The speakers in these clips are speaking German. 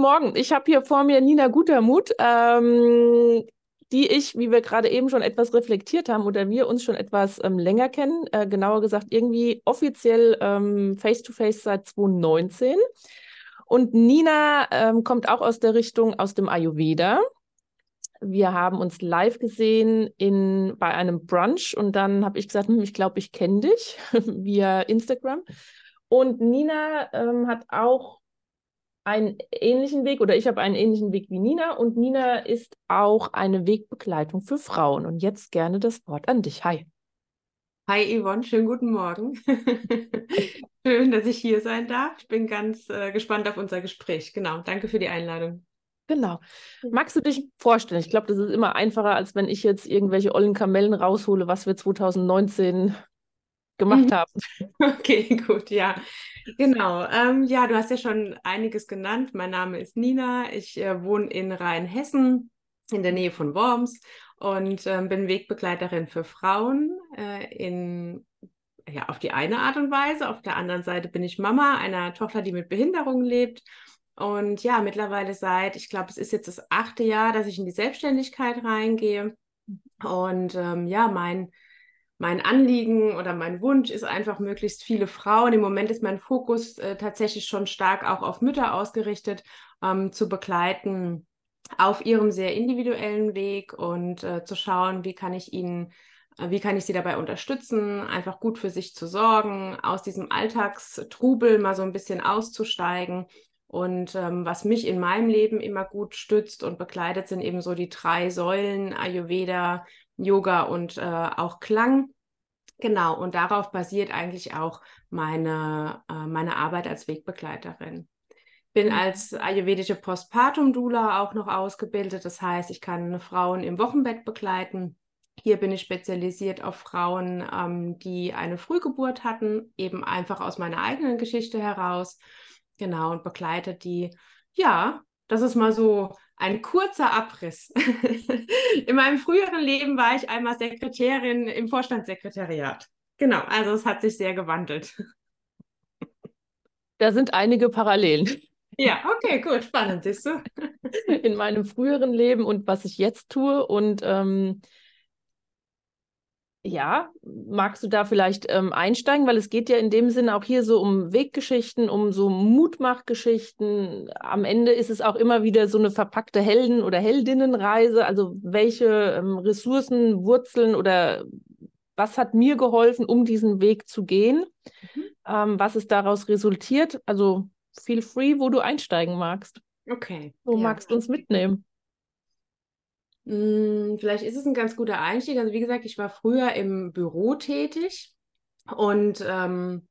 Morgen. Ich habe hier vor mir Nina Gutermut, ähm, die ich, wie wir gerade eben schon etwas reflektiert haben oder wir uns schon etwas ähm, länger kennen, äh, genauer gesagt irgendwie offiziell ähm, face-to-face -face seit 2019. Und Nina ähm, kommt auch aus der Richtung aus dem Ayurveda. Wir haben uns live gesehen in, bei einem Brunch und dann habe ich gesagt, hm, ich glaube, ich kenne dich via Instagram. Und Nina ähm, hat auch einen ähnlichen Weg oder ich habe einen ähnlichen Weg wie Nina und Nina ist auch eine Wegbegleitung für Frauen. Und jetzt gerne das Wort an dich. Hi. Hi Yvonne, schönen guten Morgen. Schön, dass ich hier sein darf. Ich bin ganz äh, gespannt auf unser Gespräch. Genau, danke für die Einladung. Genau. Magst du dich vorstellen? Ich glaube, das ist immer einfacher, als wenn ich jetzt irgendwelche ollen Kamellen raushole, was wir 2019 gemacht mhm. haben. Okay, gut, ja. Genau. Ähm, ja, du hast ja schon einiges genannt. Mein Name ist Nina. Ich äh, wohne in Rheinhessen in der Nähe von Worms und äh, bin Wegbegleiterin für Frauen äh, in ja, auf die eine Art und Weise. Auf der anderen Seite bin ich Mama einer Tochter, die mit Behinderung lebt. Und ja, mittlerweile seit, ich glaube, es ist jetzt das achte Jahr, dass ich in die Selbstständigkeit reingehe. Und ähm, ja, mein mein Anliegen oder mein Wunsch ist einfach möglichst viele Frauen. Im Moment ist mein Fokus äh, tatsächlich schon stark auch auf Mütter ausgerichtet, ähm, zu begleiten auf ihrem sehr individuellen Weg und äh, zu schauen, wie kann ich ihnen, äh, wie kann ich sie dabei unterstützen, einfach gut für sich zu sorgen, aus diesem Alltagstrubel mal so ein bisschen auszusteigen. Und ähm, was mich in meinem Leben immer gut stützt und begleitet, sind eben so die drei Säulen Ayurveda, Yoga und äh, auch Klang. Genau, und darauf basiert eigentlich auch meine, äh, meine Arbeit als Wegbegleiterin. Bin mhm. als ayurvedische Postpartum-Dula auch noch ausgebildet. Das heißt, ich kann Frauen im Wochenbett begleiten. Hier bin ich spezialisiert auf Frauen, ähm, die eine Frühgeburt hatten, eben einfach aus meiner eigenen Geschichte heraus. Genau, und begleite die, ja, das ist mal so ein kurzer Abriss. In meinem früheren Leben war ich einmal Sekretärin im Vorstandssekretariat. Genau, also es hat sich sehr gewandelt. Da sind einige Parallelen. Ja, okay, gut, spannend, siehst du. In meinem früheren Leben und was ich jetzt tue. Und ähm, ja, magst du da vielleicht ähm, einsteigen, weil es geht ja in dem Sinne auch hier so um Weggeschichten, um so Mutmachgeschichten. Am Ende ist es auch immer wieder so eine verpackte Helden- oder Heldinnenreise. Also welche ähm, Ressourcen, Wurzeln oder was hat mir geholfen, um diesen Weg zu gehen? Mhm. Ähm, was ist daraus resultiert? Also feel free, wo du einsteigen magst. Okay. Wo ja. magst du uns mitnehmen? Hm, vielleicht ist es ein ganz guter Einstieg. Also wie gesagt, ich war früher im Büro tätig und ähm,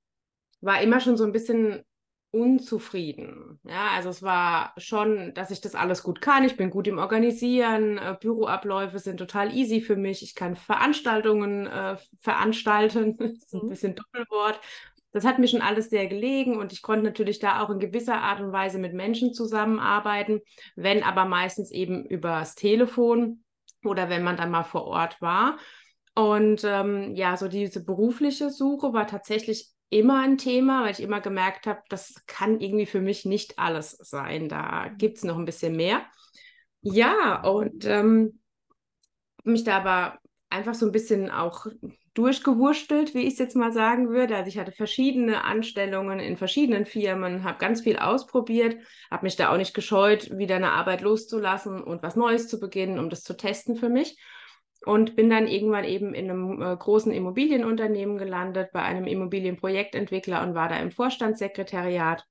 war immer schon so ein bisschen unzufrieden. Ja, also es war schon, dass ich das alles gut kann. Ich bin gut im Organisieren. Äh, Büroabläufe sind total easy für mich. Ich kann Veranstaltungen äh, veranstalten. das ist ein mhm. bisschen Doppelwort das hat mir schon alles sehr gelegen und ich konnte natürlich da auch in gewisser Art und Weise mit Menschen zusammenarbeiten, wenn aber meistens eben übers Telefon oder wenn man dann mal vor Ort war. Und ähm, ja, so diese berufliche Suche war tatsächlich immer ein Thema, weil ich immer gemerkt habe, das kann irgendwie für mich nicht alles sein. Da gibt es noch ein bisschen mehr. Ja, und ähm, mich da aber einfach so ein bisschen auch durchgewurschtelt, wie ich es jetzt mal sagen würde. Also ich hatte verschiedene Anstellungen in verschiedenen Firmen, habe ganz viel ausprobiert, habe mich da auch nicht gescheut, wieder eine Arbeit loszulassen und was Neues zu beginnen, um das zu testen für mich. Und bin dann irgendwann eben in einem äh, großen Immobilienunternehmen gelandet, bei einem Immobilienprojektentwickler und war da im Vorstandssekretariat.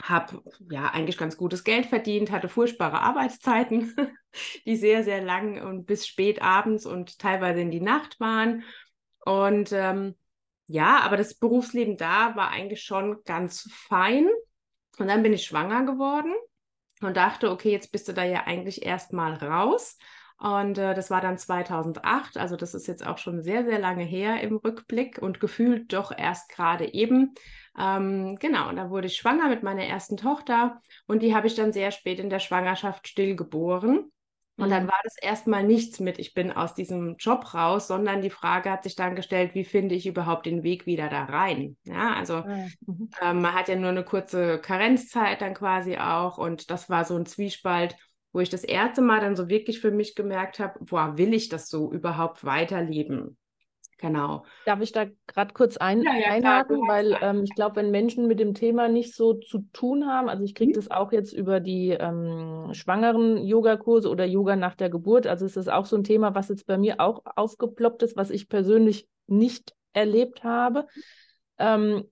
Habe ja eigentlich ganz gutes Geld verdient, hatte furchtbare Arbeitszeiten, die sehr, sehr lang und bis spät abends und teilweise in die Nacht waren und ähm, ja, aber das Berufsleben da war eigentlich schon ganz fein. Und dann bin ich schwanger geworden und dachte, okay, jetzt bist du da ja eigentlich erstmal raus. Und äh, das war dann 2008, also das ist jetzt auch schon sehr, sehr lange her im Rückblick und gefühlt doch erst gerade eben. Ähm, genau, und da wurde ich schwanger mit meiner ersten Tochter und die habe ich dann sehr spät in der Schwangerschaft stillgeboren. Und dann war das erstmal nichts mit, ich bin aus diesem Job raus, sondern die Frage hat sich dann gestellt, wie finde ich überhaupt den Weg wieder da rein? Ja, also ah, mhm. ähm, man hat ja nur eine kurze Karenzzeit dann quasi auch und das war so ein Zwiespalt, wo ich das erste Mal dann so wirklich für mich gemerkt habe, boah, will ich das so überhaupt weiterleben? Genau. Darf ich da gerade kurz ein, ja, ja, einhaken, klar, weil ähm, ich glaube, wenn Menschen mit dem Thema nicht so zu tun haben, also ich kriege mhm. das auch jetzt über die ähm, schwangeren Yogakurse oder Yoga nach der Geburt, also es ist auch so ein Thema, was jetzt bei mir auch aufgeploppt ist, was ich persönlich nicht erlebt habe. Ähm,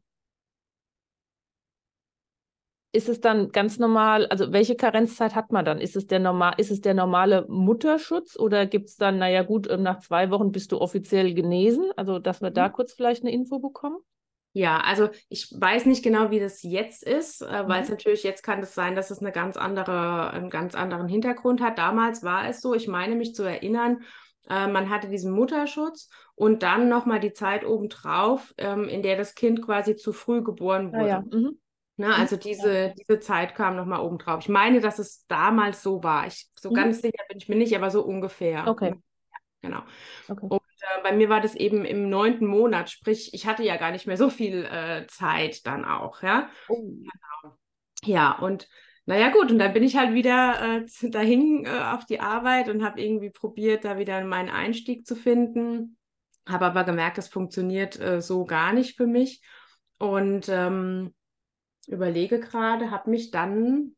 ist es dann ganz normal, also welche Karenzzeit hat man dann? Ist es der, normal, ist es der normale Mutterschutz oder gibt es dann, naja gut, ähm, nach zwei Wochen bist du offiziell genesen? Also, dass wir mhm. da kurz vielleicht eine Info bekommen? Ja, also ich weiß nicht genau, wie das jetzt ist, äh, weil es mhm. natürlich jetzt kann es sein, dass es eine ganz andere, einen ganz anderen Hintergrund hat. Damals war es so, ich meine mich zu erinnern, äh, man hatte diesen Mutterschutz und dann nochmal die Zeit obendrauf, ähm, in der das Kind quasi zu früh geboren wurde. Ah, ja. mhm. Ne, also diese, diese Zeit kam nochmal oben drauf. Ich meine, dass es damals so war. Ich, so mhm. ganz sicher bin ich mir nicht, aber so ungefähr. Okay. Genau. Okay. Und äh, bei mir war das eben im neunten Monat, sprich, ich hatte ja gar nicht mehr so viel äh, Zeit dann auch, ja. Oh. Genau. Ja, und naja, gut, und dann bin ich halt wieder äh, dahin äh, auf die Arbeit und habe irgendwie probiert, da wieder meinen Einstieg zu finden. Habe aber gemerkt, das funktioniert äh, so gar nicht für mich. Und ähm, überlege gerade, habe mich dann,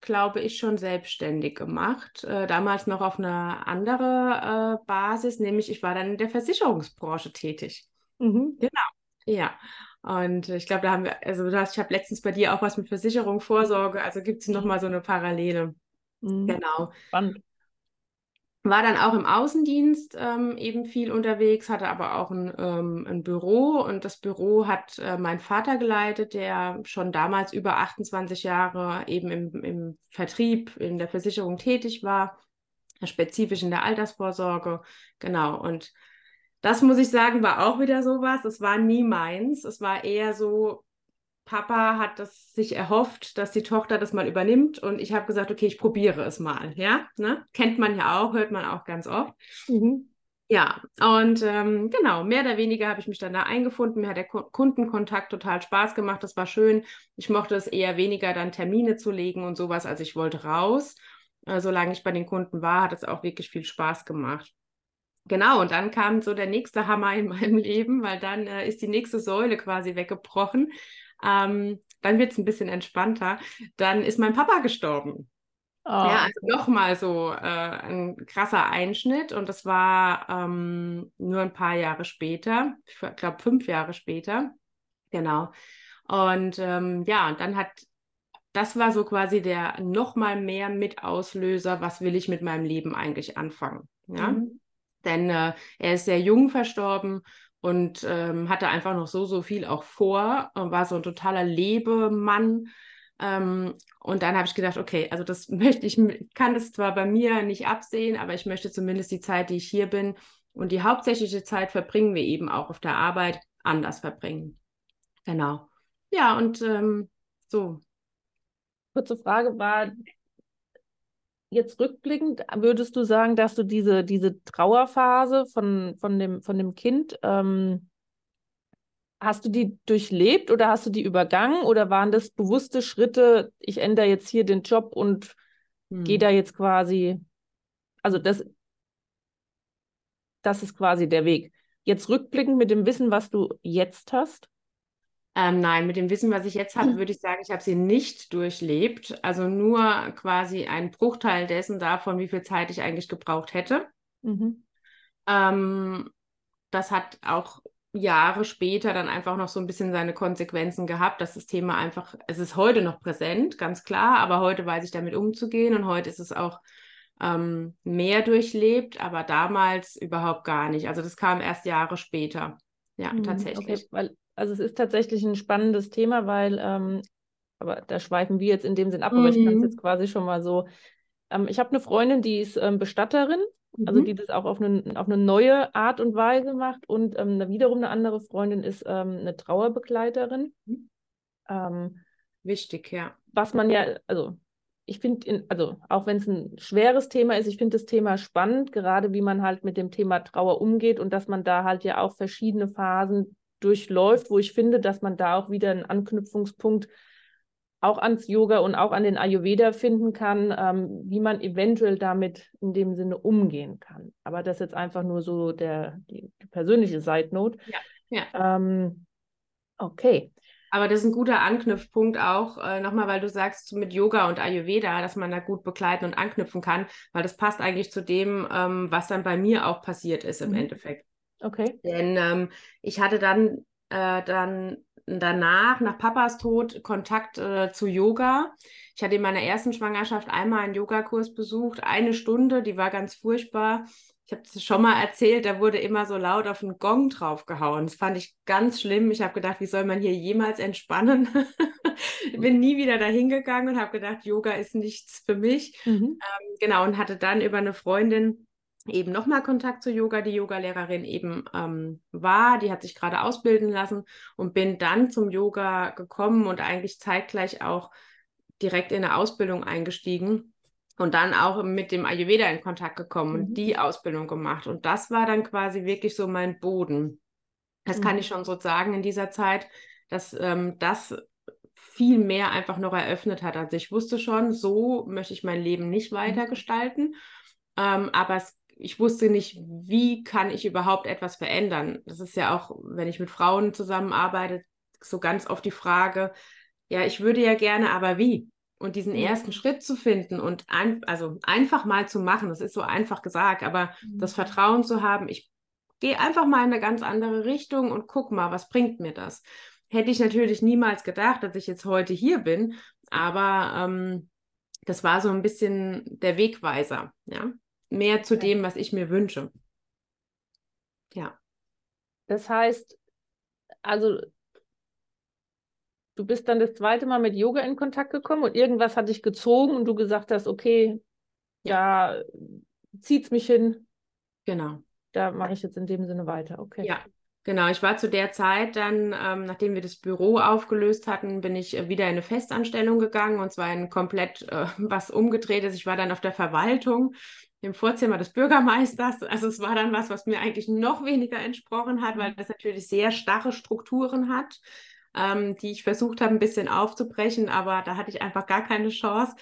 glaube ich, schon selbstständig gemacht. Äh, damals noch auf eine andere äh, Basis, nämlich ich war dann in der Versicherungsbranche tätig. Mhm. Genau, ja. Und ich glaube, da haben wir, also du hast, ich habe letztens bei dir auch was mit Versicherung, Vorsorge, also gibt es nochmal so eine Parallele. Mhm. Genau. Spannend. War dann auch im Außendienst ähm, eben viel unterwegs, hatte aber auch ein, ähm, ein Büro und das Büro hat äh, mein Vater geleitet, der schon damals über 28 Jahre eben im, im Vertrieb, in der Versicherung tätig war, spezifisch in der Altersvorsorge. Genau. Und das muss ich sagen, war auch wieder sowas. Es war nie meins. Es war eher so, Papa hat das sich erhofft, dass die Tochter das mal übernimmt und ich habe gesagt, okay, ich probiere es mal. Ja, ne? kennt man ja auch, hört man auch ganz oft. Mhm. Ja, und ähm, genau, mehr oder weniger habe ich mich dann da eingefunden. Mir hat der Kundenkontakt total Spaß gemacht. Das war schön. Ich mochte es eher weniger, dann Termine zu legen und sowas, als ich wollte raus. Äh, solange ich bei den Kunden war, hat es auch wirklich viel Spaß gemacht. Genau, und dann kam so der nächste Hammer in meinem Leben, weil dann äh, ist die nächste Säule quasi weggebrochen. Ähm, dann wird es ein bisschen entspannter. Dann ist mein Papa gestorben. Oh. Ja, also nochmal so äh, ein krasser Einschnitt und das war ähm, nur ein paar Jahre später, ich glaube fünf Jahre später. Genau. Und ähm, ja, und dann hat, das war so quasi der nochmal mehr Mitauslöser, was will ich mit meinem Leben eigentlich anfangen. Ja. Mhm. Denn äh, er ist sehr jung verstorben und ähm, hatte einfach noch so, so viel auch vor und war so ein totaler Lebemann. Ähm, und dann habe ich gedacht, okay, also das möchte ich, kann das zwar bei mir nicht absehen, aber ich möchte zumindest die Zeit, die ich hier bin und die hauptsächliche Zeit verbringen wir eben auch auf der Arbeit anders verbringen. Genau. Ja, und ähm, so. Kurze Frage, war jetzt rückblickend, würdest du sagen, dass du diese, diese Trauerphase von, von, dem, von dem Kind, ähm, hast du die durchlebt oder hast du die übergangen oder waren das bewusste Schritte, ich ändere jetzt hier den Job und hm. gehe da jetzt quasi, also das, das ist quasi der Weg. Jetzt rückblickend mit dem Wissen, was du jetzt hast, ähm, nein, mit dem Wissen, was ich jetzt habe, würde ich sagen, ich habe sie nicht durchlebt. Also nur quasi ein Bruchteil dessen davon, wie viel Zeit ich eigentlich gebraucht hätte. Mhm. Ähm, das hat auch Jahre später dann einfach noch so ein bisschen seine Konsequenzen gehabt, dass das Thema einfach, es ist heute noch präsent, ganz klar, aber heute weiß ich damit umzugehen und heute ist es auch ähm, mehr durchlebt, aber damals überhaupt gar nicht. Also das kam erst Jahre später. Ja, mhm, tatsächlich. Okay, weil also es ist tatsächlich ein spannendes Thema, weil, ähm, aber da schweifen wir jetzt in dem Sinn ab, mhm. aber ich kann es jetzt quasi schon mal so. Ähm, ich habe eine Freundin, die ist ähm, Bestatterin, also mhm. also die das auch auf eine, auf eine neue Art und Weise macht. Und ähm, wiederum eine andere Freundin ist ähm, eine Trauerbegleiterin. Mhm. Ähm, Wichtig, ja. Was man ja, also ich finde, also auch wenn es ein schweres Thema ist, ich finde das Thema spannend, gerade wie man halt mit dem Thema Trauer umgeht und dass man da halt ja auch verschiedene Phasen durchläuft, wo ich finde, dass man da auch wieder einen Anknüpfungspunkt auch ans Yoga und auch an den Ayurveda finden kann, ähm, wie man eventuell damit in dem Sinne umgehen kann. Aber das ist jetzt einfach nur so der, die, die persönliche Side Note. Ja. ja. Ähm, okay. Aber das ist ein guter Anknüpfpunkt auch, äh, nochmal, weil du sagst, mit Yoga und Ayurveda, dass man da gut begleiten und anknüpfen kann, weil das passt eigentlich zu dem, ähm, was dann bei mir auch passiert ist im mhm. Endeffekt. Okay. Denn ähm, ich hatte dann, äh, dann danach, nach Papas Tod, Kontakt äh, zu Yoga. Ich hatte in meiner ersten Schwangerschaft einmal einen Yogakurs besucht, eine Stunde, die war ganz furchtbar ich habe es schon mal erzählt, da wurde immer so laut auf den Gong draufgehauen. Das fand ich ganz schlimm. Ich habe gedacht, wie soll man hier jemals entspannen? ich bin nie wieder dahin gegangen und habe gedacht, Yoga ist nichts für mich. Mhm. Ähm, genau, und hatte dann über eine Freundin eben nochmal Kontakt zu Yoga, die Yogalehrerin eben ähm, war. Die hat sich gerade ausbilden lassen und bin dann zum Yoga gekommen und eigentlich zeitgleich auch direkt in eine Ausbildung eingestiegen und dann auch mit dem Ayurveda in Kontakt gekommen mhm. und die Ausbildung gemacht. Und das war dann quasi wirklich so mein Boden. Das mhm. kann ich schon so sagen in dieser Zeit, dass ähm, das viel mehr einfach noch eröffnet hat. Also ich wusste schon, so möchte ich mein Leben nicht weiter mhm. gestalten. Ähm, aber es, ich wusste nicht, wie kann ich überhaupt etwas verändern. Das ist ja auch, wenn ich mit Frauen zusammenarbeite, so ganz oft die Frage, ja, ich würde ja gerne, aber wie? Und diesen ersten Schritt zu finden und ein, also einfach mal zu machen, das ist so einfach gesagt, aber mhm. das Vertrauen zu haben, ich gehe einfach mal in eine ganz andere Richtung und guck mal, was bringt mir das? Hätte ich natürlich niemals gedacht, dass ich jetzt heute hier bin, aber ähm, das war so ein bisschen der Wegweiser, ja. Mehr zu dem, was ich mir wünsche. Ja. Das heißt, also du bist dann das zweite Mal mit Yoga in Kontakt gekommen und irgendwas hat dich gezogen und du gesagt hast, okay, ja. da zieht es mich hin. Genau. Da mache ich jetzt in dem Sinne weiter. Okay. Ja, Genau, ich war zu der Zeit dann, ähm, nachdem wir das Büro aufgelöst hatten, bin ich äh, wieder in eine Festanstellung gegangen und zwar in komplett äh, was umgedrehtes. Ich war dann auf der Verwaltung im Vorzimmer des Bürgermeisters. Also es war dann was, was mir eigentlich noch weniger entsprochen hat, weil das natürlich sehr starre Strukturen hat ähm, die ich versucht habe, ein bisschen aufzubrechen, aber da hatte ich einfach gar keine Chance.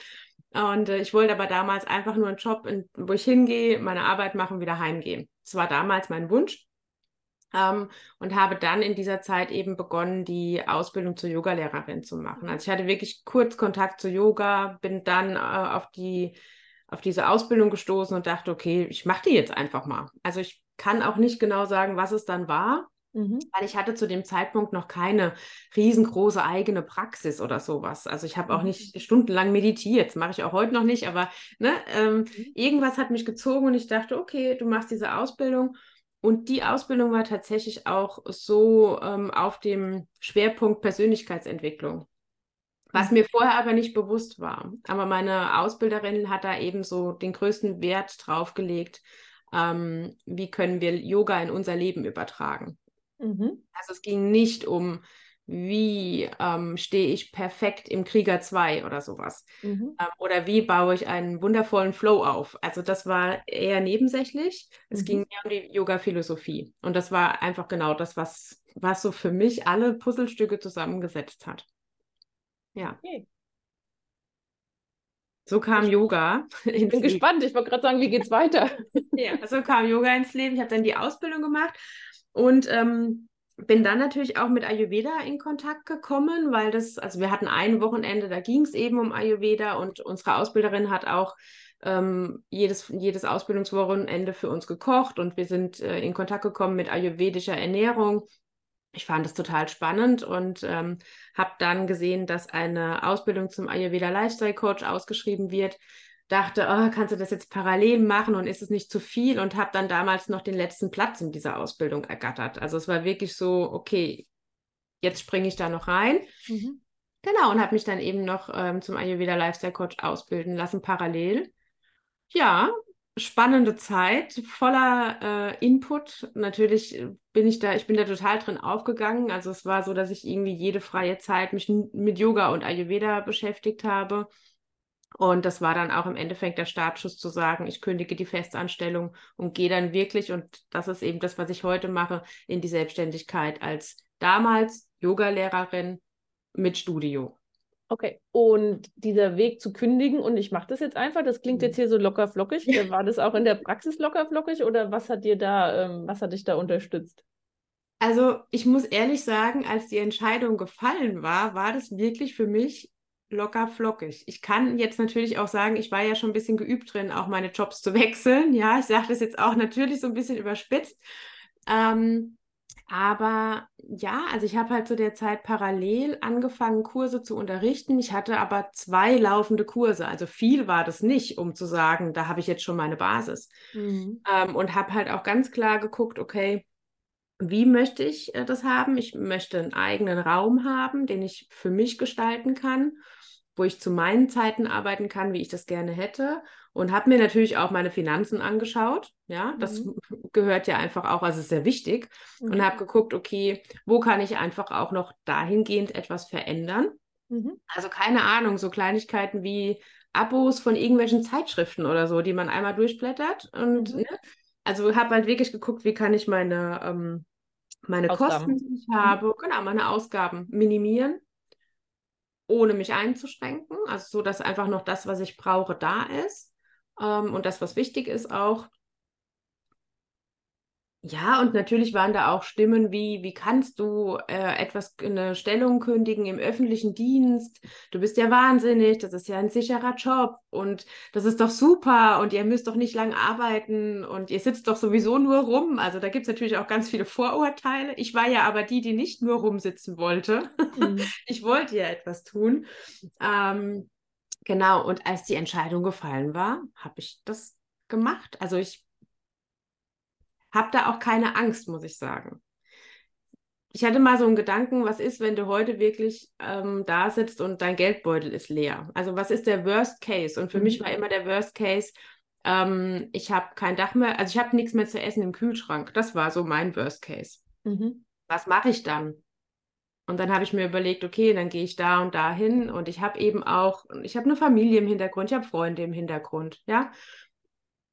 Und äh, ich wollte aber damals einfach nur einen Job, in, wo ich hingehe, meine Arbeit machen, wieder heimgehen. Das war damals mein Wunsch. Ähm, und habe dann in dieser Zeit eben begonnen, die Ausbildung zur Yogalehrerin zu machen. Also ich hatte wirklich kurz Kontakt zu Yoga, bin dann äh, auf die auf diese Ausbildung gestoßen und dachte, okay, ich mache die jetzt einfach mal. Also ich kann auch nicht genau sagen, was es dann war. Mhm. Weil ich hatte zu dem Zeitpunkt noch keine riesengroße eigene Praxis oder sowas. Also ich habe auch mhm. nicht stundenlang meditiert, das mache ich auch heute noch nicht, aber ne, ähm, mhm. irgendwas hat mich gezogen und ich dachte, okay, du machst diese Ausbildung. Und die Ausbildung war tatsächlich auch so ähm, auf dem Schwerpunkt Persönlichkeitsentwicklung. Was mhm. mir vorher aber nicht bewusst war. Aber meine Ausbilderin hat da eben so den größten Wert drauf gelegt, ähm, wie können wir Yoga in unser Leben übertragen. Mhm. Also es ging nicht um, wie ähm, stehe ich perfekt im Krieger 2 oder sowas. Mhm. Ähm, oder wie baue ich einen wundervollen Flow auf. Also das war eher nebensächlich. Es mhm. ging mehr um die Yoga-Philosophie. Und das war einfach genau das, was, was so für mich alle Puzzlestücke zusammengesetzt hat. Ja. Okay. So kam ich, Yoga. Ich bin gespannt. Ich wollte gerade sagen, wie geht's weiter? ja, so kam Yoga ins Leben. Ich habe dann die Ausbildung gemacht und ähm, bin dann natürlich auch mit Ayurveda in Kontakt gekommen, weil das, also wir hatten ein Wochenende, da ging es eben um Ayurveda und unsere Ausbilderin hat auch ähm, jedes, jedes Ausbildungswochenende für uns gekocht und wir sind äh, in Kontakt gekommen mit ayurvedischer Ernährung. Ich fand das total spannend und ähm, habe dann gesehen, dass eine Ausbildung zum Ayurveda Lifestyle Coach ausgeschrieben wird dachte, oh, kannst du das jetzt parallel machen und ist es nicht zu viel und habe dann damals noch den letzten Platz in dieser Ausbildung ergattert. Also es war wirklich so, okay, jetzt springe ich da noch rein. Mhm. Genau, und habe mich dann eben noch ähm, zum Ayurveda Lifestyle Coach ausbilden lassen, parallel. Ja, spannende Zeit, voller äh, Input. Natürlich bin ich da, ich bin da total drin aufgegangen. Also es war so, dass ich irgendwie jede freie Zeit mich mit Yoga und Ayurveda beschäftigt habe Und das war dann auch im Endeffekt der Startschuss zu sagen, ich kündige die Festanstellung und gehe dann wirklich, und das ist eben das, was ich heute mache, in die Selbstständigkeit als damals Yogalehrerin mit Studio. Okay, und dieser Weg zu kündigen und ich mache das jetzt einfach, das klingt jetzt hier so locker flockig. Äh, war das auch in der Praxis locker flockig oder was hat dir da, ähm, was hat dich da unterstützt? Also ich muss ehrlich sagen, als die Entscheidung gefallen war, war das wirklich für mich locker flockig. Ich kann jetzt natürlich auch sagen, ich war ja schon ein bisschen geübt drin, auch meine Jobs zu wechseln. Ja, ich sage das jetzt auch natürlich so ein bisschen überspitzt. Ähm, aber ja, also ich habe halt zu der Zeit parallel angefangen, Kurse zu unterrichten. Ich hatte aber zwei laufende Kurse. Also viel war das nicht, um zu sagen, da habe ich jetzt schon meine Basis. Mhm. Ähm, und habe halt auch ganz klar geguckt, okay, wie möchte ich äh, das haben? Ich möchte einen eigenen Raum haben, den ich für mich gestalten kann wo ich zu meinen Zeiten arbeiten kann, wie ich das gerne hätte. Und habe mir natürlich auch meine Finanzen angeschaut. Ja, das mhm. gehört ja einfach auch, also ist sehr wichtig. Mhm. Und habe geguckt, okay, wo kann ich einfach auch noch dahingehend etwas verändern? Mhm. Also keine Ahnung, so Kleinigkeiten wie Abos von irgendwelchen Zeitschriften oder so, die man einmal durchblättert. Und mhm. ne? also habe halt wirklich geguckt, wie kann ich meine, ähm, meine Kosten, die ich habe, genau, meine Ausgaben minimieren ohne mich einzuschränken. Also so, dass einfach noch das, was ich brauche, da ist. Ähm, und das, was wichtig ist, auch. Ja, und natürlich waren da auch Stimmen wie, wie kannst du äh, etwas, eine Stellung kündigen im öffentlichen Dienst? Du bist ja wahnsinnig, das ist ja ein sicherer Job und das ist doch super und ihr müsst doch nicht lang arbeiten und ihr sitzt doch sowieso nur rum. Also da gibt es natürlich auch ganz viele Vorurteile. Ich war ja aber die, die nicht nur rumsitzen wollte. Mhm. Ich wollte ja etwas tun. Ähm, genau, und als die Entscheidung gefallen war, habe ich das gemacht. Also ich habe da auch keine Angst, muss ich sagen. Ich hatte mal so einen Gedanken, was ist, wenn du heute wirklich ähm, da sitzt und dein Geldbeutel ist leer? Also was ist der Worst Case? Und für mhm. mich war immer der Worst Case, ähm, ich habe kein Dach mehr, also ich habe nichts mehr zu essen im Kühlschrank. Das war so mein Worst Case. Mhm. Was mache ich dann? Und dann habe ich mir überlegt, okay, dann gehe ich da und da hin und ich habe eben auch, ich habe eine Familie im Hintergrund, ich habe Freunde im Hintergrund, ja.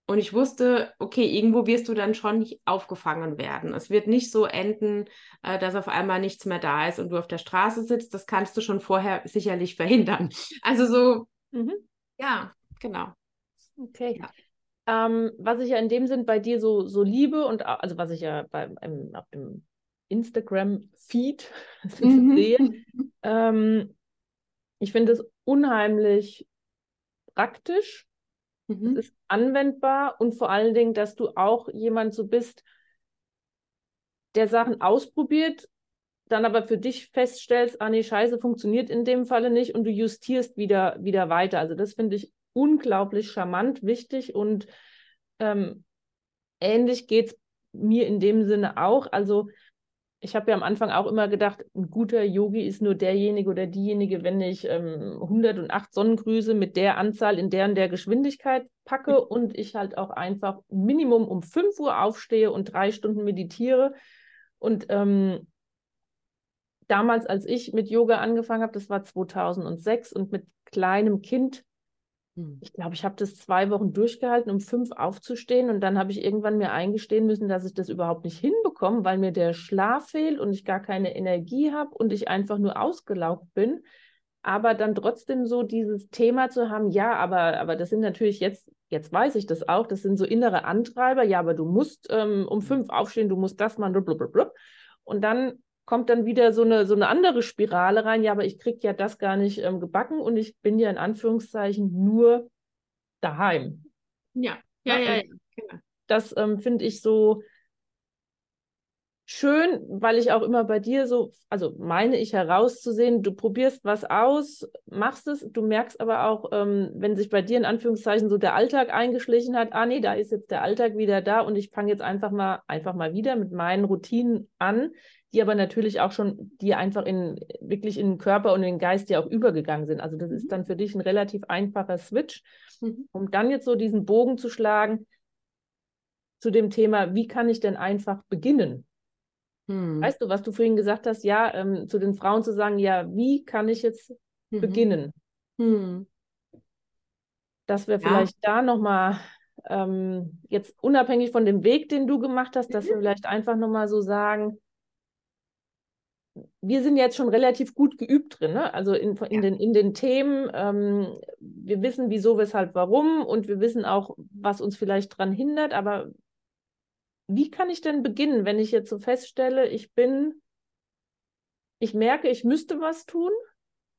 Und ich wusste, okay, irgendwo wirst du dann schon aufgefangen werden. Es wird nicht so enden, äh, dass auf einmal nichts mehr da ist und du auf der Straße sitzt. Das kannst du schon vorher sicherlich verhindern. Also so, mhm. ja, genau. Okay. Ja. Ähm, was ich ja in dem Sinn bei dir so, so liebe und also was ich ja beim, im, auf dem Instagram-Feed mhm. sehe, ähm, ich finde es unheimlich praktisch Mhm. Es ist anwendbar und vor allen Dingen, dass du auch jemand so bist, der Sachen ausprobiert, dann aber für dich feststellst, ah nee, scheiße, funktioniert in dem Falle nicht und du justierst wieder, wieder weiter. Also das finde ich unglaublich charmant, wichtig und ähm, ähnlich geht es mir in dem Sinne auch. Also ich habe ja am Anfang auch immer gedacht, ein guter Yogi ist nur derjenige oder diejenige, wenn ich ähm, 108 Sonnengrüße mit der Anzahl in deren der Geschwindigkeit packe und ich halt auch einfach Minimum um 5 Uhr aufstehe und drei Stunden meditiere. Und ähm, damals, als ich mit Yoga angefangen habe, das war 2006 und mit kleinem Kind. Ich glaube, ich habe das zwei Wochen durchgehalten, um fünf aufzustehen. Und dann habe ich irgendwann mir eingestehen müssen, dass ich das überhaupt nicht hinbekomme, weil mir der Schlaf fehlt und ich gar keine Energie habe und ich einfach nur ausgelaugt bin. Aber dann trotzdem so dieses Thema zu haben, ja, aber, aber das sind natürlich jetzt, jetzt weiß ich das auch, das sind so innere Antreiber, ja, aber du musst ähm, um fünf aufstehen, du musst das machen, blablabla. Und dann kommt dann wieder so eine, so eine andere Spirale rein, ja, aber ich kriege ja das gar nicht ähm, gebacken und ich bin ja in Anführungszeichen nur daheim. Ja, ja, ja. ja, ja. Das ähm, finde ich so schön, weil ich auch immer bei dir so, also meine ich herauszusehen, du probierst was aus, machst es, du merkst aber auch, ähm, wenn sich bei dir in Anführungszeichen so der Alltag eingeschlichen hat, ah nee, da ist jetzt der Alltag wieder da und ich fange jetzt einfach mal, einfach mal wieder mit meinen Routinen an, die aber natürlich auch schon, die einfach in wirklich in den Körper und in den Geist ja auch übergegangen sind. Also das ist mhm. dann für dich ein relativ einfacher Switch, mhm. um dann jetzt so diesen Bogen zu schlagen zu dem Thema, wie kann ich denn einfach beginnen? Hm. Weißt du, was du vorhin gesagt hast, ja, ähm, zu den Frauen zu sagen, ja, wie kann ich jetzt mhm. beginnen? Hm. dass wir ja. vielleicht da nochmal, ähm, jetzt unabhängig von dem Weg, den du gemacht hast, mhm. dass wir vielleicht einfach nochmal so sagen, wir sind jetzt schon relativ gut geübt drin, ne? also in, in, ja. den, in den Themen. Ähm, wir wissen, wieso, weshalb, warum und wir wissen auch, was uns vielleicht daran hindert. Aber wie kann ich denn beginnen, wenn ich jetzt so feststelle, ich bin, ich merke, ich müsste was tun.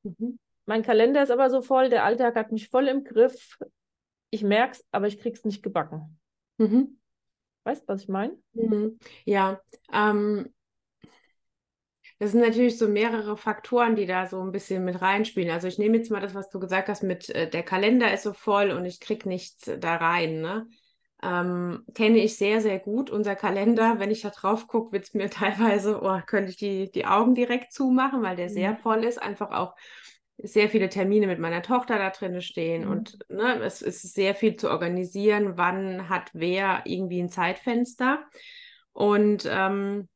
Mhm. Mein Kalender ist aber so voll, der Alltag hat mich voll im Griff. Ich merke es, aber ich kriege es nicht gebacken. Mhm. Weißt du, was ich meine? Mhm. Ja, ähm, das sind natürlich so mehrere Faktoren, die da so ein bisschen mit reinspielen. Also ich nehme jetzt mal das, was du gesagt hast, mit äh, der Kalender ist so voll und ich kriege nichts da rein. Ne? Ähm, kenne ich sehr, sehr gut. Unser Kalender, wenn ich da drauf gucke, wird es mir teilweise, oh, könnte ich die, die Augen direkt zumachen, weil der mhm. sehr voll ist. Einfach auch sehr viele Termine mit meiner Tochter da drin stehen mhm. und ne, es ist sehr viel zu organisieren, wann hat wer irgendwie ein Zeitfenster. Und ähm,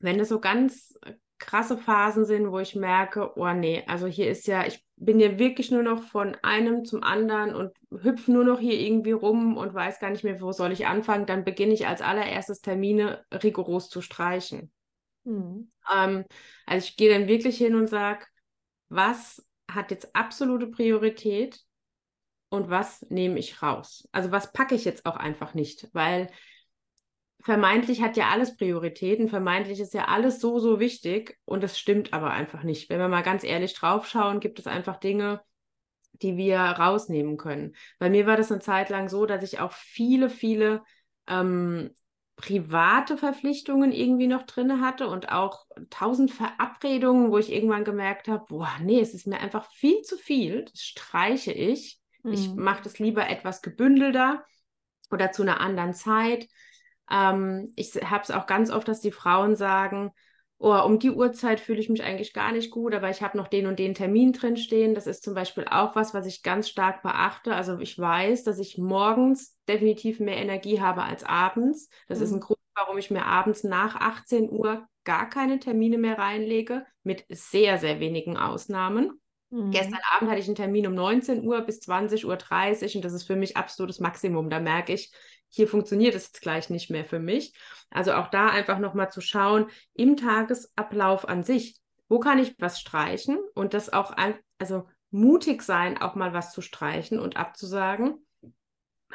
wenn es so ganz krasse Phasen sind, wo ich merke, oh nee, also hier ist ja, ich bin ja wirklich nur noch von einem zum anderen und hüpfe nur noch hier irgendwie rum und weiß gar nicht mehr, wo soll ich anfangen, dann beginne ich als allererstes Termine rigoros zu streichen. Mhm. Ähm, also ich gehe dann wirklich hin und sage, was hat jetzt absolute Priorität und was nehme ich raus? Also was packe ich jetzt auch einfach nicht, weil vermeintlich hat ja alles Prioritäten, vermeintlich ist ja alles so, so wichtig und das stimmt aber einfach nicht. Wenn wir mal ganz ehrlich draufschauen, gibt es einfach Dinge, die wir rausnehmen können. Bei mir war das eine Zeit lang so, dass ich auch viele, viele ähm, private Verpflichtungen irgendwie noch drin hatte und auch tausend Verabredungen, wo ich irgendwann gemerkt habe, boah, nee, es ist mir einfach viel zu viel, das streiche ich. Mhm. Ich mache das lieber etwas gebündelter oder zu einer anderen Zeit. Ähm, ich habe es auch ganz oft, dass die Frauen sagen, oh, um die Uhrzeit fühle ich mich eigentlich gar nicht gut, aber ich habe noch den und den Termin drin stehen. Das ist zum Beispiel auch was, was ich ganz stark beachte. Also ich weiß, dass ich morgens definitiv mehr Energie habe als abends. Das mhm. ist ein. Grund, warum ich mir abends nach 18 Uhr gar keine Termine mehr reinlege, mit sehr, sehr wenigen Ausnahmen. Mhm. Gestern Abend hatte ich einen Termin um 19 Uhr bis 20.30 Uhr und das ist für mich absolutes Maximum. Da merke ich, hier funktioniert es jetzt gleich nicht mehr für mich. Also auch da einfach nochmal zu schauen, im Tagesablauf an sich, wo kann ich was streichen und das auch, ein, also mutig sein, auch mal was zu streichen und abzusagen.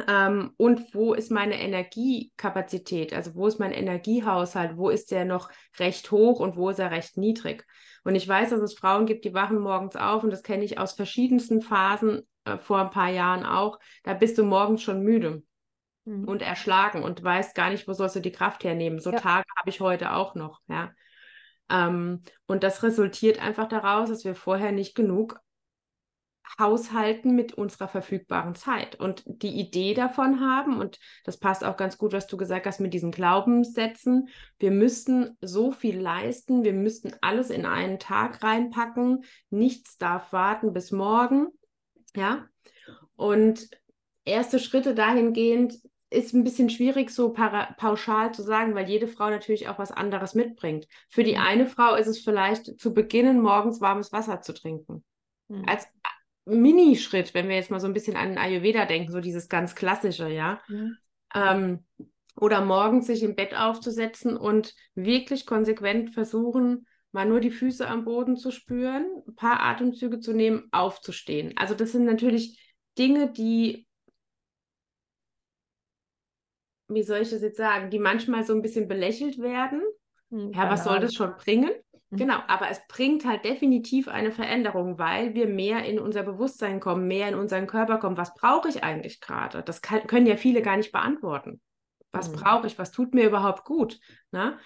Ähm, und wo ist meine Energiekapazität? Also wo ist mein Energiehaushalt? Wo ist der noch recht hoch und wo ist er recht niedrig? Und ich weiß, dass es Frauen gibt, die wachen morgens auf und das kenne ich aus verschiedensten Phasen äh, vor ein paar Jahren auch. Da bist du morgens schon müde mhm. und erschlagen und weißt gar nicht, wo sollst du die Kraft hernehmen. So ja. Tage habe ich heute auch noch, ja. Ähm, und das resultiert einfach daraus, dass wir vorher nicht genug haushalten mit unserer verfügbaren Zeit und die Idee davon haben, und das passt auch ganz gut, was du gesagt hast mit diesen Glaubenssätzen, wir müssten so viel leisten, wir müssten alles in einen Tag reinpacken, nichts darf warten bis morgen, ja, und erste Schritte dahingehend ist ein bisschen schwierig, so pauschal zu sagen, weil jede Frau natürlich auch was anderes mitbringt. Für die eine Frau ist es vielleicht zu beginnen, morgens warmes Wasser zu trinken. Mhm. Als Minischritt, wenn wir jetzt mal so ein bisschen an Ayurveda denken, so dieses ganz klassische, ja. Mhm. Ähm, oder morgens sich im Bett aufzusetzen und wirklich konsequent versuchen, mal nur die Füße am Boden zu spüren, ein paar Atemzüge zu nehmen, aufzustehen. Also das sind natürlich Dinge, die wie soll ich das jetzt sagen, die manchmal so ein bisschen belächelt werden. Hm, ja, was soll das schon bringen? Mhm. Genau, aber es bringt halt definitiv eine Veränderung, weil wir mehr in unser Bewusstsein kommen, mehr in unseren Körper kommen. Was brauche ich eigentlich gerade? Das kann, können ja viele gar nicht beantworten. Was mhm. brauche ich? Was tut mir überhaupt gut? Na?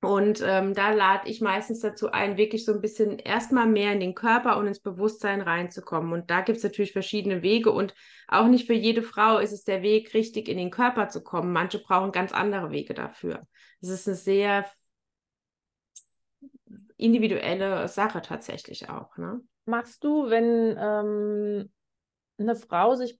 Und ähm, da lade ich meistens dazu ein, wirklich so ein bisschen erstmal mehr in den Körper und ins Bewusstsein reinzukommen. Und da gibt es natürlich verschiedene Wege und auch nicht für jede Frau ist es der Weg, richtig in den Körper zu kommen. Manche brauchen ganz andere Wege dafür. Es ist eine sehr individuelle Sache tatsächlich auch. Ne? Machst du, wenn ähm, eine Frau sich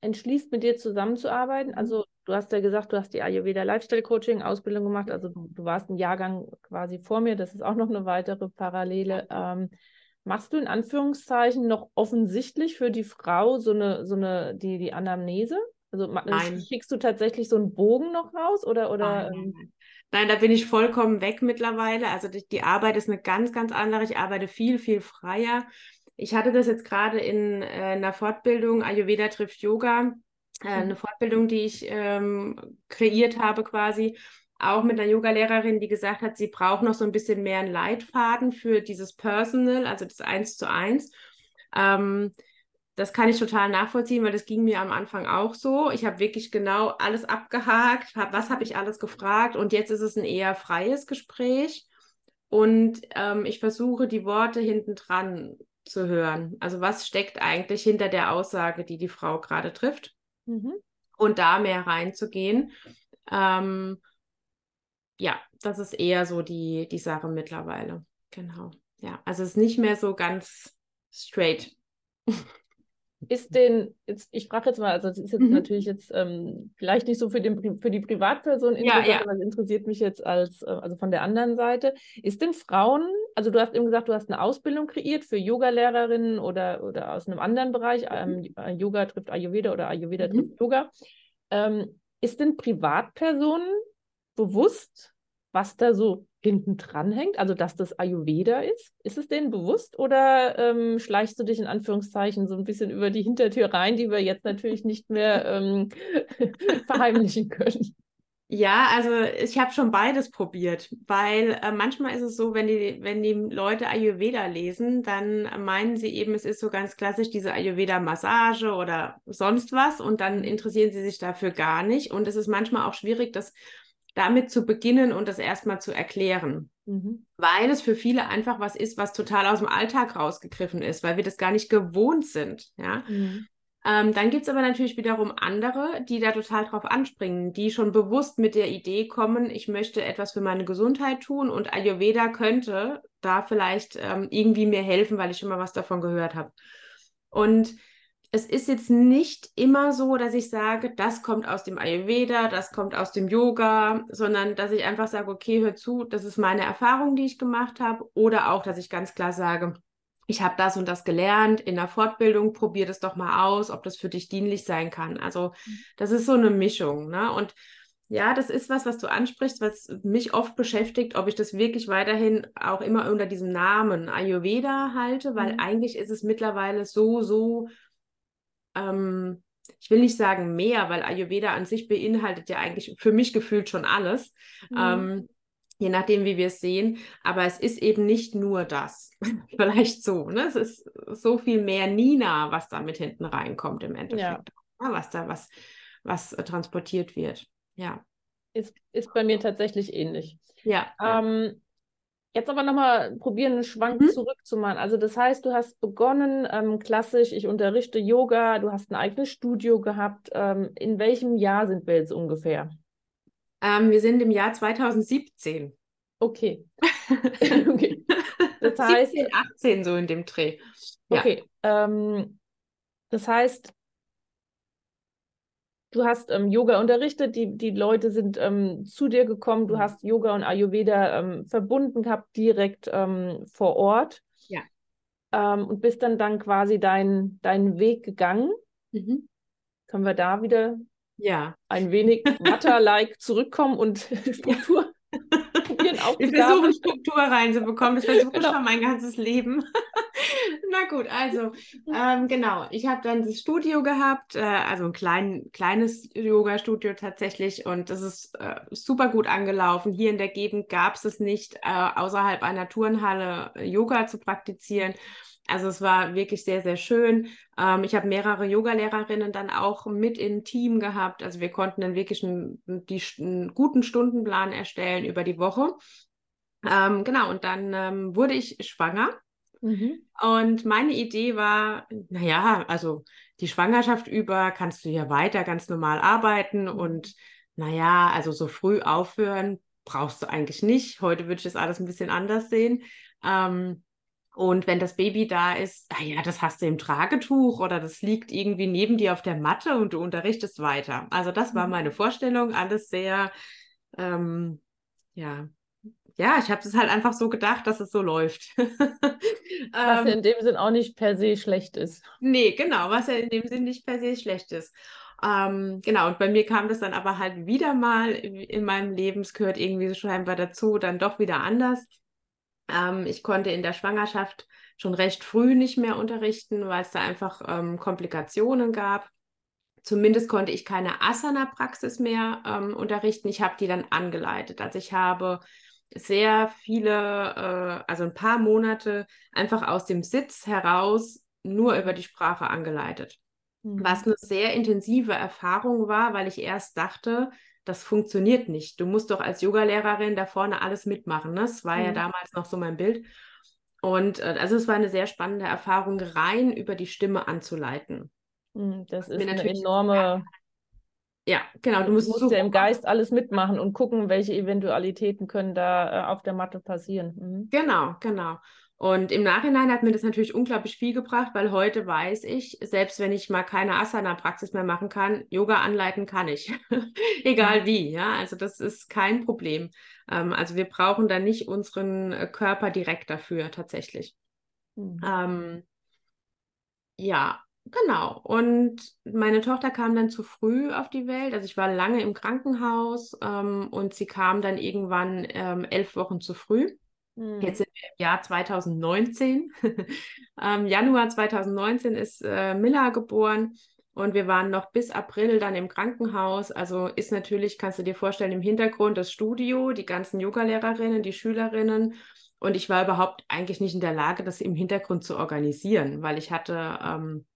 entschließt, mit dir zusammenzuarbeiten, mhm. also Du hast ja gesagt, du hast die Ayurveda Lifestyle Coaching Ausbildung gemacht. Also du, du warst ein Jahrgang quasi vor mir. Das ist auch noch eine weitere Parallele. Ähm, machst du in Anführungszeichen noch offensichtlich für die Frau so eine, so eine, die, die Anamnese? Also nein. schickst du tatsächlich so einen Bogen noch raus oder, oder nein, nein, da bin ich vollkommen weg mittlerweile. Also die, die Arbeit ist eine ganz, ganz andere. Ich arbeite viel, viel freier. Ich hatte das jetzt gerade in, äh, in einer Fortbildung, Ayurveda trifft Yoga, äh. Eine Fortbildung, die ich ähm, kreiert habe quasi, auch mit einer Yoga-Lehrerin, die gesagt hat, sie braucht noch so ein bisschen mehr einen Leitfaden für dieses Personal, also das Eins zu Eins. Ähm, das kann ich total nachvollziehen, weil das ging mir am Anfang auch so. Ich habe wirklich genau alles abgehakt, hab, was habe ich alles gefragt und jetzt ist es ein eher freies Gespräch und ähm, ich versuche die Worte hinten dran zu hören. Also was steckt eigentlich hinter der Aussage, die die Frau gerade trifft mhm. und da mehr reinzugehen. Ähm, ja, das ist eher so die, die Sache mittlerweile. Genau. Ja, also es ist nicht mehr so ganz straight. ist den, jetzt, ich frage jetzt mal, also das ist jetzt mhm. natürlich jetzt ähm, vielleicht nicht so für, den, für die Privatperson interessant, ja, ja. aber es interessiert mich jetzt als, äh, also von der anderen Seite. Ist denn Frauen, also du hast eben gesagt, du hast eine Ausbildung kreiert für Yoga-Lehrerinnen oder, oder aus einem anderen Bereich, mhm. ähm, Yoga trifft Ayurveda oder Ayurveda mhm. trifft Yoga. Ähm, ist denn Privatpersonen bewusst, was da so hinten dran hängt, also dass das Ayurveda ist? Ist es denen bewusst oder ähm, schleichst du dich in Anführungszeichen so ein bisschen über die Hintertür rein, die wir jetzt natürlich nicht mehr ähm, verheimlichen können? Ja, also ich habe schon beides probiert, weil äh, manchmal ist es so, wenn die, wenn die Leute Ayurveda lesen, dann meinen sie eben, es ist so ganz klassisch diese Ayurveda-Massage oder sonst was und dann interessieren sie sich dafür gar nicht. Und es ist manchmal auch schwierig, das damit zu beginnen und das erstmal zu erklären. Mhm. Weil es für viele einfach was ist, was total aus dem Alltag rausgegriffen ist, weil wir das gar nicht gewohnt sind. Ja? Mhm. Ähm, dann gibt es aber natürlich wiederum andere, die da total drauf anspringen, die schon bewusst mit der Idee kommen, ich möchte etwas für meine Gesundheit tun und Ayurveda könnte da vielleicht ähm, irgendwie mir helfen, weil ich schon mal was davon gehört habe. Und es ist jetzt nicht immer so, dass ich sage, das kommt aus dem Ayurveda, das kommt aus dem Yoga, sondern dass ich einfach sage, okay, hör zu, das ist meine Erfahrung, die ich gemacht habe. Oder auch, dass ich ganz klar sage, ich habe das und das gelernt in der Fortbildung, probier das doch mal aus, ob das für dich dienlich sein kann. Also mhm. das ist so eine Mischung. Ne? Und ja, das ist was, was du ansprichst, was mich oft beschäftigt, ob ich das wirklich weiterhin auch immer unter diesem Namen Ayurveda halte, weil mhm. eigentlich ist es mittlerweile so, so ähm, ich will nicht sagen mehr, weil Ayurveda an sich beinhaltet ja eigentlich für mich gefühlt schon alles. Mhm. Ähm, je nachdem, wie wir es sehen. Aber es ist eben nicht nur das. Vielleicht so. Ne? Es ist so viel mehr Nina, was da mit hinten reinkommt im Endeffekt. Ja. Ja, was da, was, was äh, transportiert wird. Ja. Ist, ist bei mir tatsächlich ähnlich. Ja. Ähm, Jetzt aber nochmal probieren, einen Schwank mhm. zurückzumachen. Also das heißt, du hast begonnen ähm, klassisch, ich unterrichte Yoga, du hast ein eigenes Studio gehabt. Ähm, in welchem Jahr sind wir jetzt ungefähr? Ähm, wir sind im Jahr 2017. Okay. okay. Das heißt, 17, 18 so in dem Dreh. Ja. Okay. Ähm, das heißt, du hast ähm, Yoga unterrichtet, die, die Leute sind ähm, zu dir gekommen, du mhm. hast Yoga und Ayurveda ähm, verbunden gehabt, direkt ähm, vor Ort. Ja. Ähm, und bist dann dann quasi deinen dein Weg gegangen. Mhm. Können wir da wieder ja. ein wenig Watter-like zurückkommen und Struktur probieren Wir versuchen Struktur reinzubekommen. Das versuche ich genau. schon mein ganzes Leben. Na gut, also ähm, genau. Ich habe dann das Studio gehabt, äh, also ein klein, kleines Yoga-Studio tatsächlich und das ist äh, super gut angelaufen. Hier in der Gegend gab es es nicht, äh, außerhalb einer Turnhalle äh, Yoga zu praktizieren. Also es war wirklich sehr, sehr schön. Ähm, ich habe mehrere Yoga-Lehrerinnen dann auch mit im Team gehabt. Also wir konnten dann wirklich einen, die, einen guten Stundenplan erstellen über die Woche. Ähm, genau, und dann ähm, wurde ich schwanger. Mhm. Und meine Idee war, naja, also die Schwangerschaft über kannst du ja weiter ganz normal arbeiten mhm. und naja, also so früh aufhören brauchst du eigentlich nicht. Heute würde ich das alles ein bisschen anders sehen. Ähm, und wenn das Baby da ist, ah ja, das hast du im Tragetuch oder das liegt irgendwie neben dir auf der Matte und du unterrichtest weiter. Also das war mhm. meine Vorstellung, alles sehr, ähm, ja, ja, ich habe es halt einfach so gedacht, dass es so läuft. was ja in dem Sinn auch nicht per se schlecht ist. Nee, genau, was ja in dem Sinn nicht per se schlecht ist. Ähm, genau, und bei mir kam das dann aber halt wieder mal in meinem Leben, es gehört irgendwie so scheinbar dazu, dann doch wieder anders. Ähm, ich konnte in der Schwangerschaft schon recht früh nicht mehr unterrichten, weil es da einfach ähm, Komplikationen gab. Zumindest konnte ich keine Asana-Praxis mehr ähm, unterrichten. Ich habe die dann angeleitet. Also ich habe sehr viele, äh, also ein paar Monate einfach aus dem Sitz heraus nur über die Sprache angeleitet. Mhm. Was eine sehr intensive Erfahrung war, weil ich erst dachte, das funktioniert nicht. Du musst doch als Yogalehrerin da vorne alles mitmachen. Ne? Das war mhm. ja damals noch so mein Bild. Und äh, also es war eine sehr spannende Erfahrung, rein über die Stimme anzuleiten. Mhm, das ist eine enorme. Ja, genau. Du musst, du musst ja im Geist alles mitmachen und gucken, welche Eventualitäten können da äh, auf der Matte passieren. Mhm. Genau, genau. Und im Nachhinein hat mir das natürlich unglaublich viel gebracht, weil heute weiß ich, selbst wenn ich mal keine Asana-Praxis mehr machen kann, Yoga anleiten kann ich. Egal mhm. wie, ja. Also das ist kein Problem. Ähm, also wir brauchen da nicht unseren äh, Körper direkt dafür tatsächlich. Mhm. Ähm, ja, genau. Und meine Tochter kam dann zu früh auf die Welt. Also ich war lange im Krankenhaus ähm, und sie kam dann irgendwann ähm, elf Wochen zu früh. Hm. Jetzt sind wir im Jahr 2019. ähm, Januar 2019 ist äh, Milla geboren und wir waren noch bis April dann im Krankenhaus. Also ist natürlich, kannst du dir vorstellen, im Hintergrund das Studio, die ganzen Yogalehrerinnen, die Schülerinnen. Und ich war überhaupt eigentlich nicht in der Lage, das im Hintergrund zu organisieren, weil ich hatte ähm,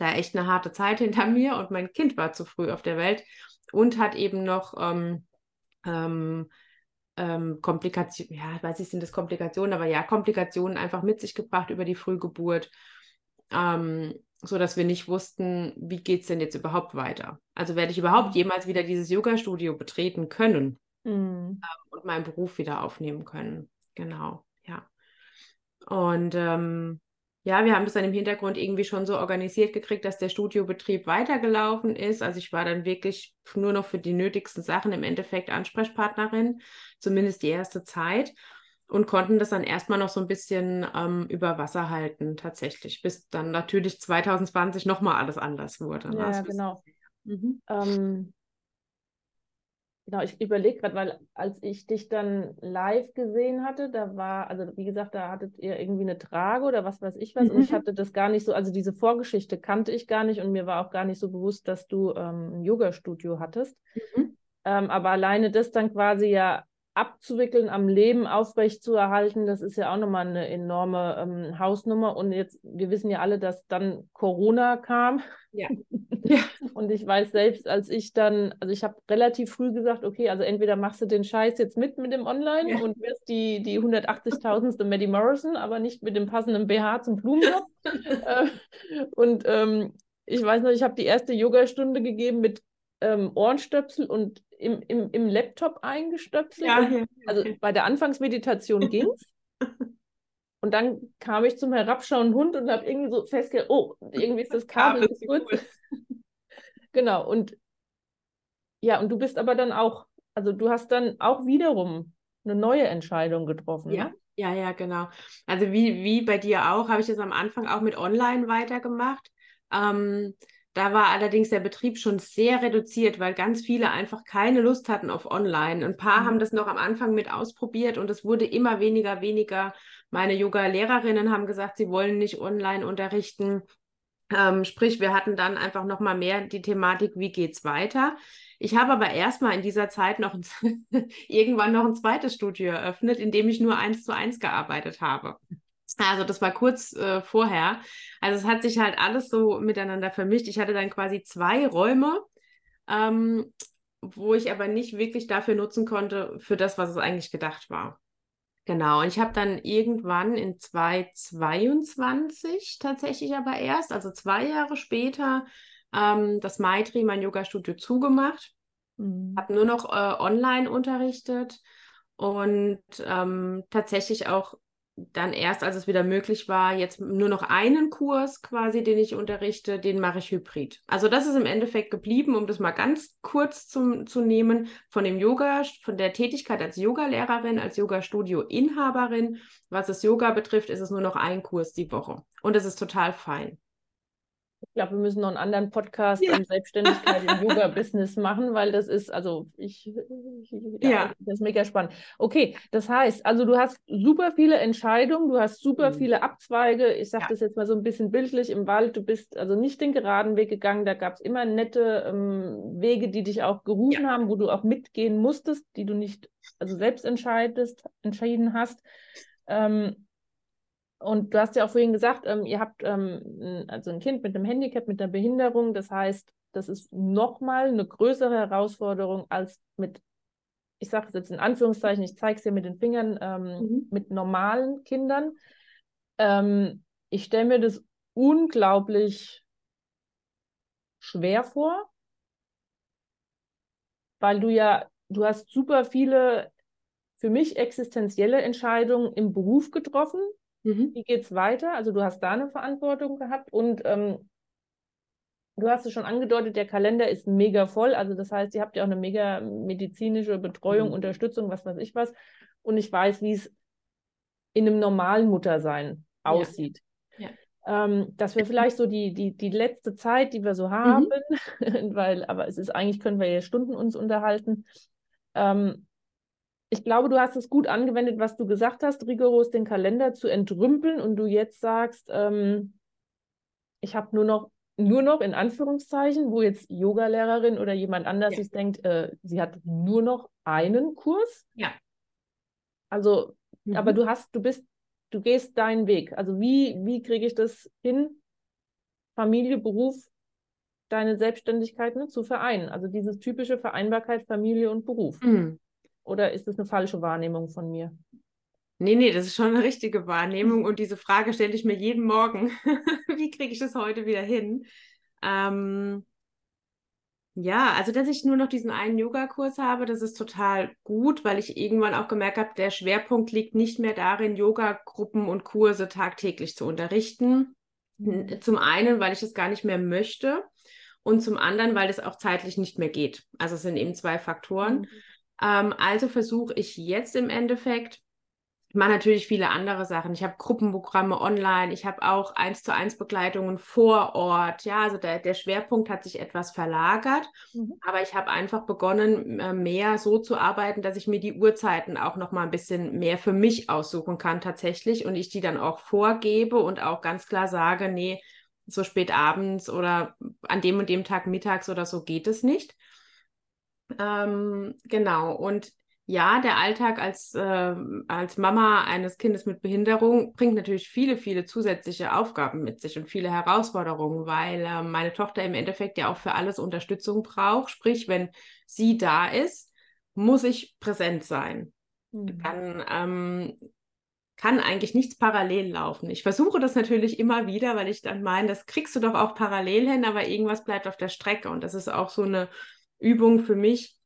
da echt eine harte Zeit hinter mir und mein Kind war zu früh auf der Welt und hat eben noch ähm, ähm, ähm, Komplikationen, ja, weiß ich, sind das Komplikationen, aber ja, Komplikationen einfach mit sich gebracht über die Frühgeburt, ähm, so dass wir nicht wussten, wie geht es denn jetzt überhaupt weiter? Also werde ich überhaupt mhm. jemals wieder dieses Yoga-Studio betreten können mhm. äh, und meinen Beruf wieder aufnehmen können. Genau, ja. Und ähm, ja, wir haben das dann im Hintergrund irgendwie schon so organisiert gekriegt, dass der Studiobetrieb weitergelaufen ist. Also ich war dann wirklich nur noch für die nötigsten Sachen im Endeffekt Ansprechpartnerin, zumindest die erste Zeit. Und konnten das dann erstmal noch so ein bisschen ähm, über Wasser halten, tatsächlich, bis dann natürlich 2020 nochmal alles anders wurde. Ne? Ja, also genau. Mhm. Ähm, Genau, ich überlege gerade, weil als ich dich dann live gesehen hatte, da war, also wie gesagt, da hattet ihr irgendwie eine Trage oder was weiß ich was. Mhm. Und ich mhm. hatte das gar nicht so, also diese Vorgeschichte kannte ich gar nicht und mir war auch gar nicht so bewusst, dass du ähm, ein Yoga-Studio hattest. Mhm. Ähm, aber alleine das dann quasi ja abzuwickeln, am Leben aufrecht zu erhalten, das ist ja auch nochmal eine enorme ähm, Hausnummer. Und jetzt, wir wissen ja alle, dass dann Corona kam. Ja. ja. Und ich weiß selbst, als ich dann, also ich habe relativ früh gesagt, okay, also entweder machst du den Scheiß jetzt mit mit dem Online ja. und wirst die, die 180.000. Maddie Morrison, aber nicht mit dem passenden BH zum Blumenjob. äh, und ähm, ich weiß noch, ich habe die erste Yogastunde gegeben mit ähm, Ohrenstöpsel und im, im, im Laptop eingestöpselt. Ja, ja. Also bei der Anfangsmeditation ging es. Und dann kam ich zum herabschauenden Hund und habe irgendwie so festgestellt, oh, irgendwie ist das Kabel zu kurz. genau, und ja, und du bist aber dann auch, also du hast dann auch wiederum eine neue Entscheidung getroffen. Ja, ne? ja, ja, genau. Also wie, wie bei dir auch, habe ich das am Anfang auch mit Online weitergemacht. Ähm, da war allerdings der Betrieb schon sehr reduziert, weil ganz viele einfach keine Lust hatten auf Online. Ein paar mhm. haben das noch am Anfang mit ausprobiert und es wurde immer weniger, weniger. Meine Yoga-Lehrerinnen haben gesagt, sie wollen nicht online unterrichten. Ähm, sprich, wir hatten dann einfach noch mal mehr die Thematik, wie geht's weiter. Ich habe aber erstmal in dieser Zeit noch irgendwann noch ein zweites Studio eröffnet, in dem ich nur eins zu eins gearbeitet habe. Also das war kurz äh, vorher. Also es hat sich halt alles so miteinander vermischt. Ich hatte dann quasi zwei Räume, ähm, wo ich aber nicht wirklich dafür nutzen konnte, für das, was es eigentlich gedacht war. Genau, und ich habe dann irgendwann in 2022 tatsächlich aber erst, also zwei Jahre später, ähm, das Maitri, mein Yoga-Studio, zugemacht. Mhm. Habe nur noch äh, online unterrichtet und ähm, tatsächlich auch dann erst, als es wieder möglich war, jetzt nur noch einen Kurs quasi, den ich unterrichte, den mache ich hybrid. Also das ist im Endeffekt geblieben, um das mal ganz kurz zum, zu nehmen, von dem Yoga, von der Tätigkeit als Yogalehrerin, als Yoga-Studio-Inhaberin. Was das Yoga betrifft, ist es nur noch ein Kurs die Woche. Und das ist total fein. Ich glaube, wir müssen noch einen anderen Podcast ja. um Selbstständigkeit im Yoga-Business machen, weil das ist, also ich, ich ja, ja, das ist mega spannend. Okay, das heißt, also du hast super viele Entscheidungen, du hast super mhm. viele Abzweige. Ich sage ja. das jetzt mal so ein bisschen bildlich im Wald. Du bist also nicht den geraden Weg gegangen. Da gab es immer nette ähm, Wege, die dich auch gerufen haben, wo du auch mitgehen musstest, die du nicht also selbst entscheidest, entschieden hast. Ähm, und du hast ja auch vorhin gesagt, ähm, ihr habt ähm, also ein Kind mit einem Handicap, mit einer Behinderung. Das heißt, das ist nochmal eine größere Herausforderung als mit, ich sage es jetzt in Anführungszeichen, ich zeige es dir mit den Fingern, ähm, mhm. mit normalen Kindern. Ähm, ich stelle mir das unglaublich schwer vor, weil du ja, du hast super viele für mich existenzielle Entscheidungen im Beruf getroffen Mhm. Wie geht es weiter? Also du hast da eine Verantwortung gehabt und ähm, du hast es schon angedeutet, der Kalender ist mega voll. Also das heißt, ihr habt ja auch eine mega medizinische Betreuung, mhm. Unterstützung, was weiß ich was. Und ich weiß, wie es in einem normalen Muttersein aussieht. Ja. Ja. Ähm, das wäre vielleicht so die, die, die letzte Zeit, die wir so haben, mhm. weil, aber es ist eigentlich, können wir ja Stunden uns unterhalten. Ähm, ich glaube, du hast es gut angewendet, was du gesagt hast, rigoros den Kalender zu entrümpeln und du jetzt sagst, ähm, ich habe nur noch, nur noch in Anführungszeichen, wo jetzt Yogalehrerin oder jemand anders ja. denkt, äh, sie hat nur noch einen Kurs. Ja. Also, mhm. aber du hast, du bist, du gehst deinen Weg. Also wie, wie kriege ich das hin, Familie, Beruf, deine Selbstständigkeit ne, zu vereinen? Also diese typische Vereinbarkeit Familie und Beruf. Mhm. Oder ist das eine falsche Wahrnehmung von mir? Nee, nee, das ist schon eine richtige Wahrnehmung und diese Frage stelle ich mir jeden Morgen. Wie kriege ich das heute wieder hin? Ähm, ja, also dass ich nur noch diesen einen Yogakurs habe, das ist total gut, weil ich irgendwann auch gemerkt habe, der Schwerpunkt liegt nicht mehr darin, Yoga-Gruppen und Kurse tagtäglich zu unterrichten. Mhm. Zum einen, weil ich es gar nicht mehr möchte und zum anderen, weil es auch zeitlich nicht mehr geht. Also es sind eben zwei Faktoren. Mhm. Ähm, also versuche ich jetzt im Endeffekt, ich mache natürlich viele andere Sachen. Ich habe Gruppenprogramme online, ich habe auch eins zu eins Begleitungen vor Ort. Ja, also der, der Schwerpunkt hat sich etwas verlagert, mhm. aber ich habe einfach begonnen, äh, mehr so zu arbeiten, dass ich mir die Uhrzeiten auch noch mal ein bisschen mehr für mich aussuchen kann tatsächlich und ich die dann auch vorgebe und auch ganz klar sage, nee, so spät abends oder an dem und dem Tag mittags oder so geht es nicht. Ähm, genau. Und ja, der Alltag als, äh, als Mama eines Kindes mit Behinderung bringt natürlich viele, viele zusätzliche Aufgaben mit sich und viele Herausforderungen, weil äh, meine Tochter im Endeffekt ja auch für alles Unterstützung braucht. Sprich, wenn sie da ist, muss ich präsent sein. Mhm. Dann ähm, kann eigentlich nichts parallel laufen. Ich versuche das natürlich immer wieder, weil ich dann meine, das kriegst du doch auch parallel hin, aber irgendwas bleibt auf der Strecke. Und das ist auch so eine Übung für mich,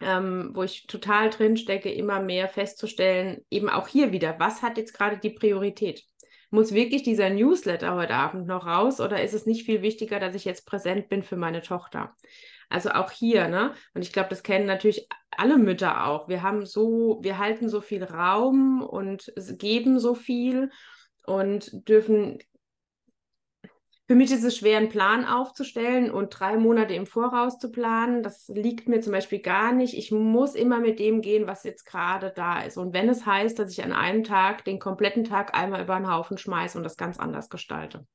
ähm, wo ich total drin stecke, immer mehr festzustellen, eben auch hier wieder, was hat jetzt gerade die Priorität? Muss wirklich dieser Newsletter heute Abend noch raus oder ist es nicht viel wichtiger, dass ich jetzt präsent bin für meine Tochter? Also auch hier, ne? Und ich glaube, das kennen natürlich alle Mütter auch. Wir haben so, wir halten so viel Raum und geben so viel und dürfen für mich ist es schwer, einen Plan aufzustellen und drei Monate im Voraus zu planen. Das liegt mir zum Beispiel gar nicht. Ich muss immer mit dem gehen, was jetzt gerade da ist. Und wenn es heißt, dass ich an einem Tag den kompletten Tag einmal über den Haufen schmeiße und das ganz anders gestalte.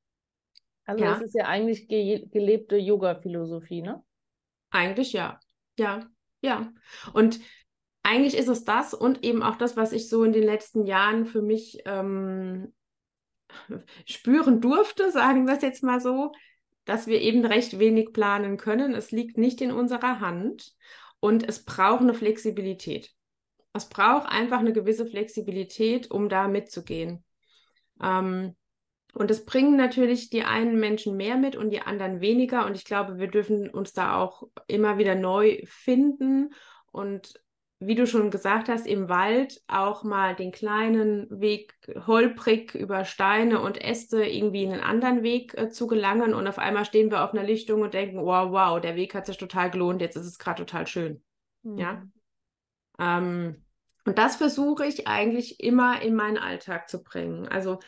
Also ja. das ist ja eigentlich ge gelebte Yoga-Philosophie, ne? Eigentlich ja. Ja, ja. Und eigentlich ist es das und eben auch das, was ich so in den letzten Jahren für mich ähm, spüren durfte, sagen wir es jetzt mal so, dass wir eben recht wenig planen können. Es liegt nicht in unserer Hand und es braucht eine Flexibilität. Es braucht einfach eine gewisse Flexibilität, um da mitzugehen. Ähm, und es bringen natürlich die einen Menschen mehr mit und die anderen weniger. Und ich glaube, wir dürfen uns da auch immer wieder neu finden und wie du schon gesagt hast, im Wald auch mal den kleinen Weg holprig über Steine und Äste irgendwie in einen anderen Weg äh, zu gelangen und auf einmal stehen wir auf einer Lichtung und denken, wow, wow, der Weg hat sich total gelohnt, jetzt ist es gerade total schön. Mhm. Ja. Ähm, und das versuche ich eigentlich immer in meinen Alltag zu bringen. Also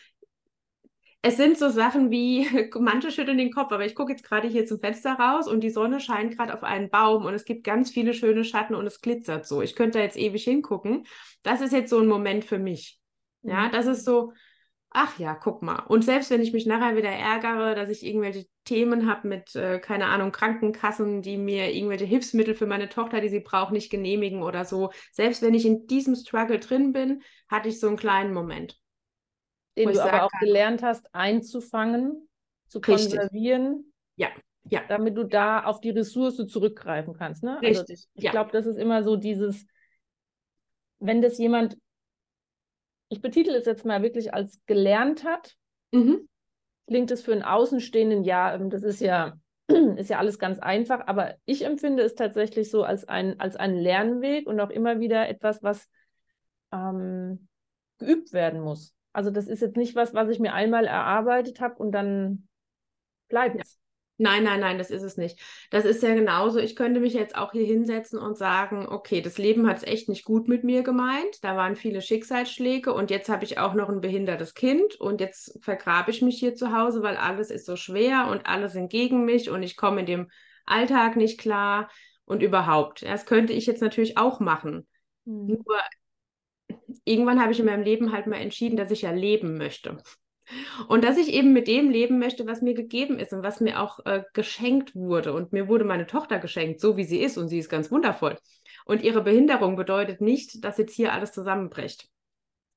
es sind so Sachen wie, manche schütteln den Kopf, aber ich gucke jetzt gerade hier zum Fenster raus und die Sonne scheint gerade auf einen Baum und es gibt ganz viele schöne Schatten und es glitzert so. Ich könnte da jetzt ewig hingucken. Das ist jetzt so ein Moment für mich. Ja, mhm. das ist so, ach ja, guck mal. Und selbst wenn ich mich nachher wieder ärgere, dass ich irgendwelche Themen habe mit, äh, keine Ahnung, Krankenkassen, die mir irgendwelche Hilfsmittel für meine Tochter, die sie braucht, nicht genehmigen oder so. Selbst wenn ich in diesem Struggle drin bin, hatte ich so einen kleinen Moment den du aber auch kann. gelernt hast, einzufangen, zu Richtig. konservieren. Ja. Ja. Damit du da auf die Ressource zurückgreifen kannst. Ne? Also Richtig. Also ich ja. glaube, das ist immer so dieses, wenn das jemand, ich betitel es jetzt mal wirklich als gelernt hat, mhm. klingt es für einen Außenstehenden, ja, ähm, das ist ja, ist ja alles ganz einfach, aber ich empfinde es tatsächlich so als, ein, als einen Lernweg und auch immer wieder etwas, was ähm, geübt werden muss. Also das ist jetzt nicht was, was ich mir einmal erarbeitet habe und dann bleibt es. Nein, nein, nein, das ist es nicht. Das ist ja genauso. Ich könnte mich jetzt auch hier hinsetzen und sagen, okay, das Leben hat es echt nicht gut mit mir gemeint. Da waren viele Schicksalsschläge und jetzt habe ich auch noch ein behindertes Kind und jetzt vergrabe ich mich hier zu Hause, weil alles ist so schwer und alle sind gegen mich und ich komme in dem Alltag nicht klar und überhaupt. Das könnte ich jetzt natürlich auch machen. Mhm. Nur irgendwann habe ich in meinem Leben halt mal entschieden, dass ich ja leben möchte. Und dass ich eben mit dem leben möchte, was mir gegeben ist und was mir auch äh, geschenkt wurde. Und mir wurde meine Tochter geschenkt, so wie sie ist. Und sie ist ganz wundervoll. Und ihre Behinderung bedeutet nicht, dass jetzt hier alles zusammenbricht.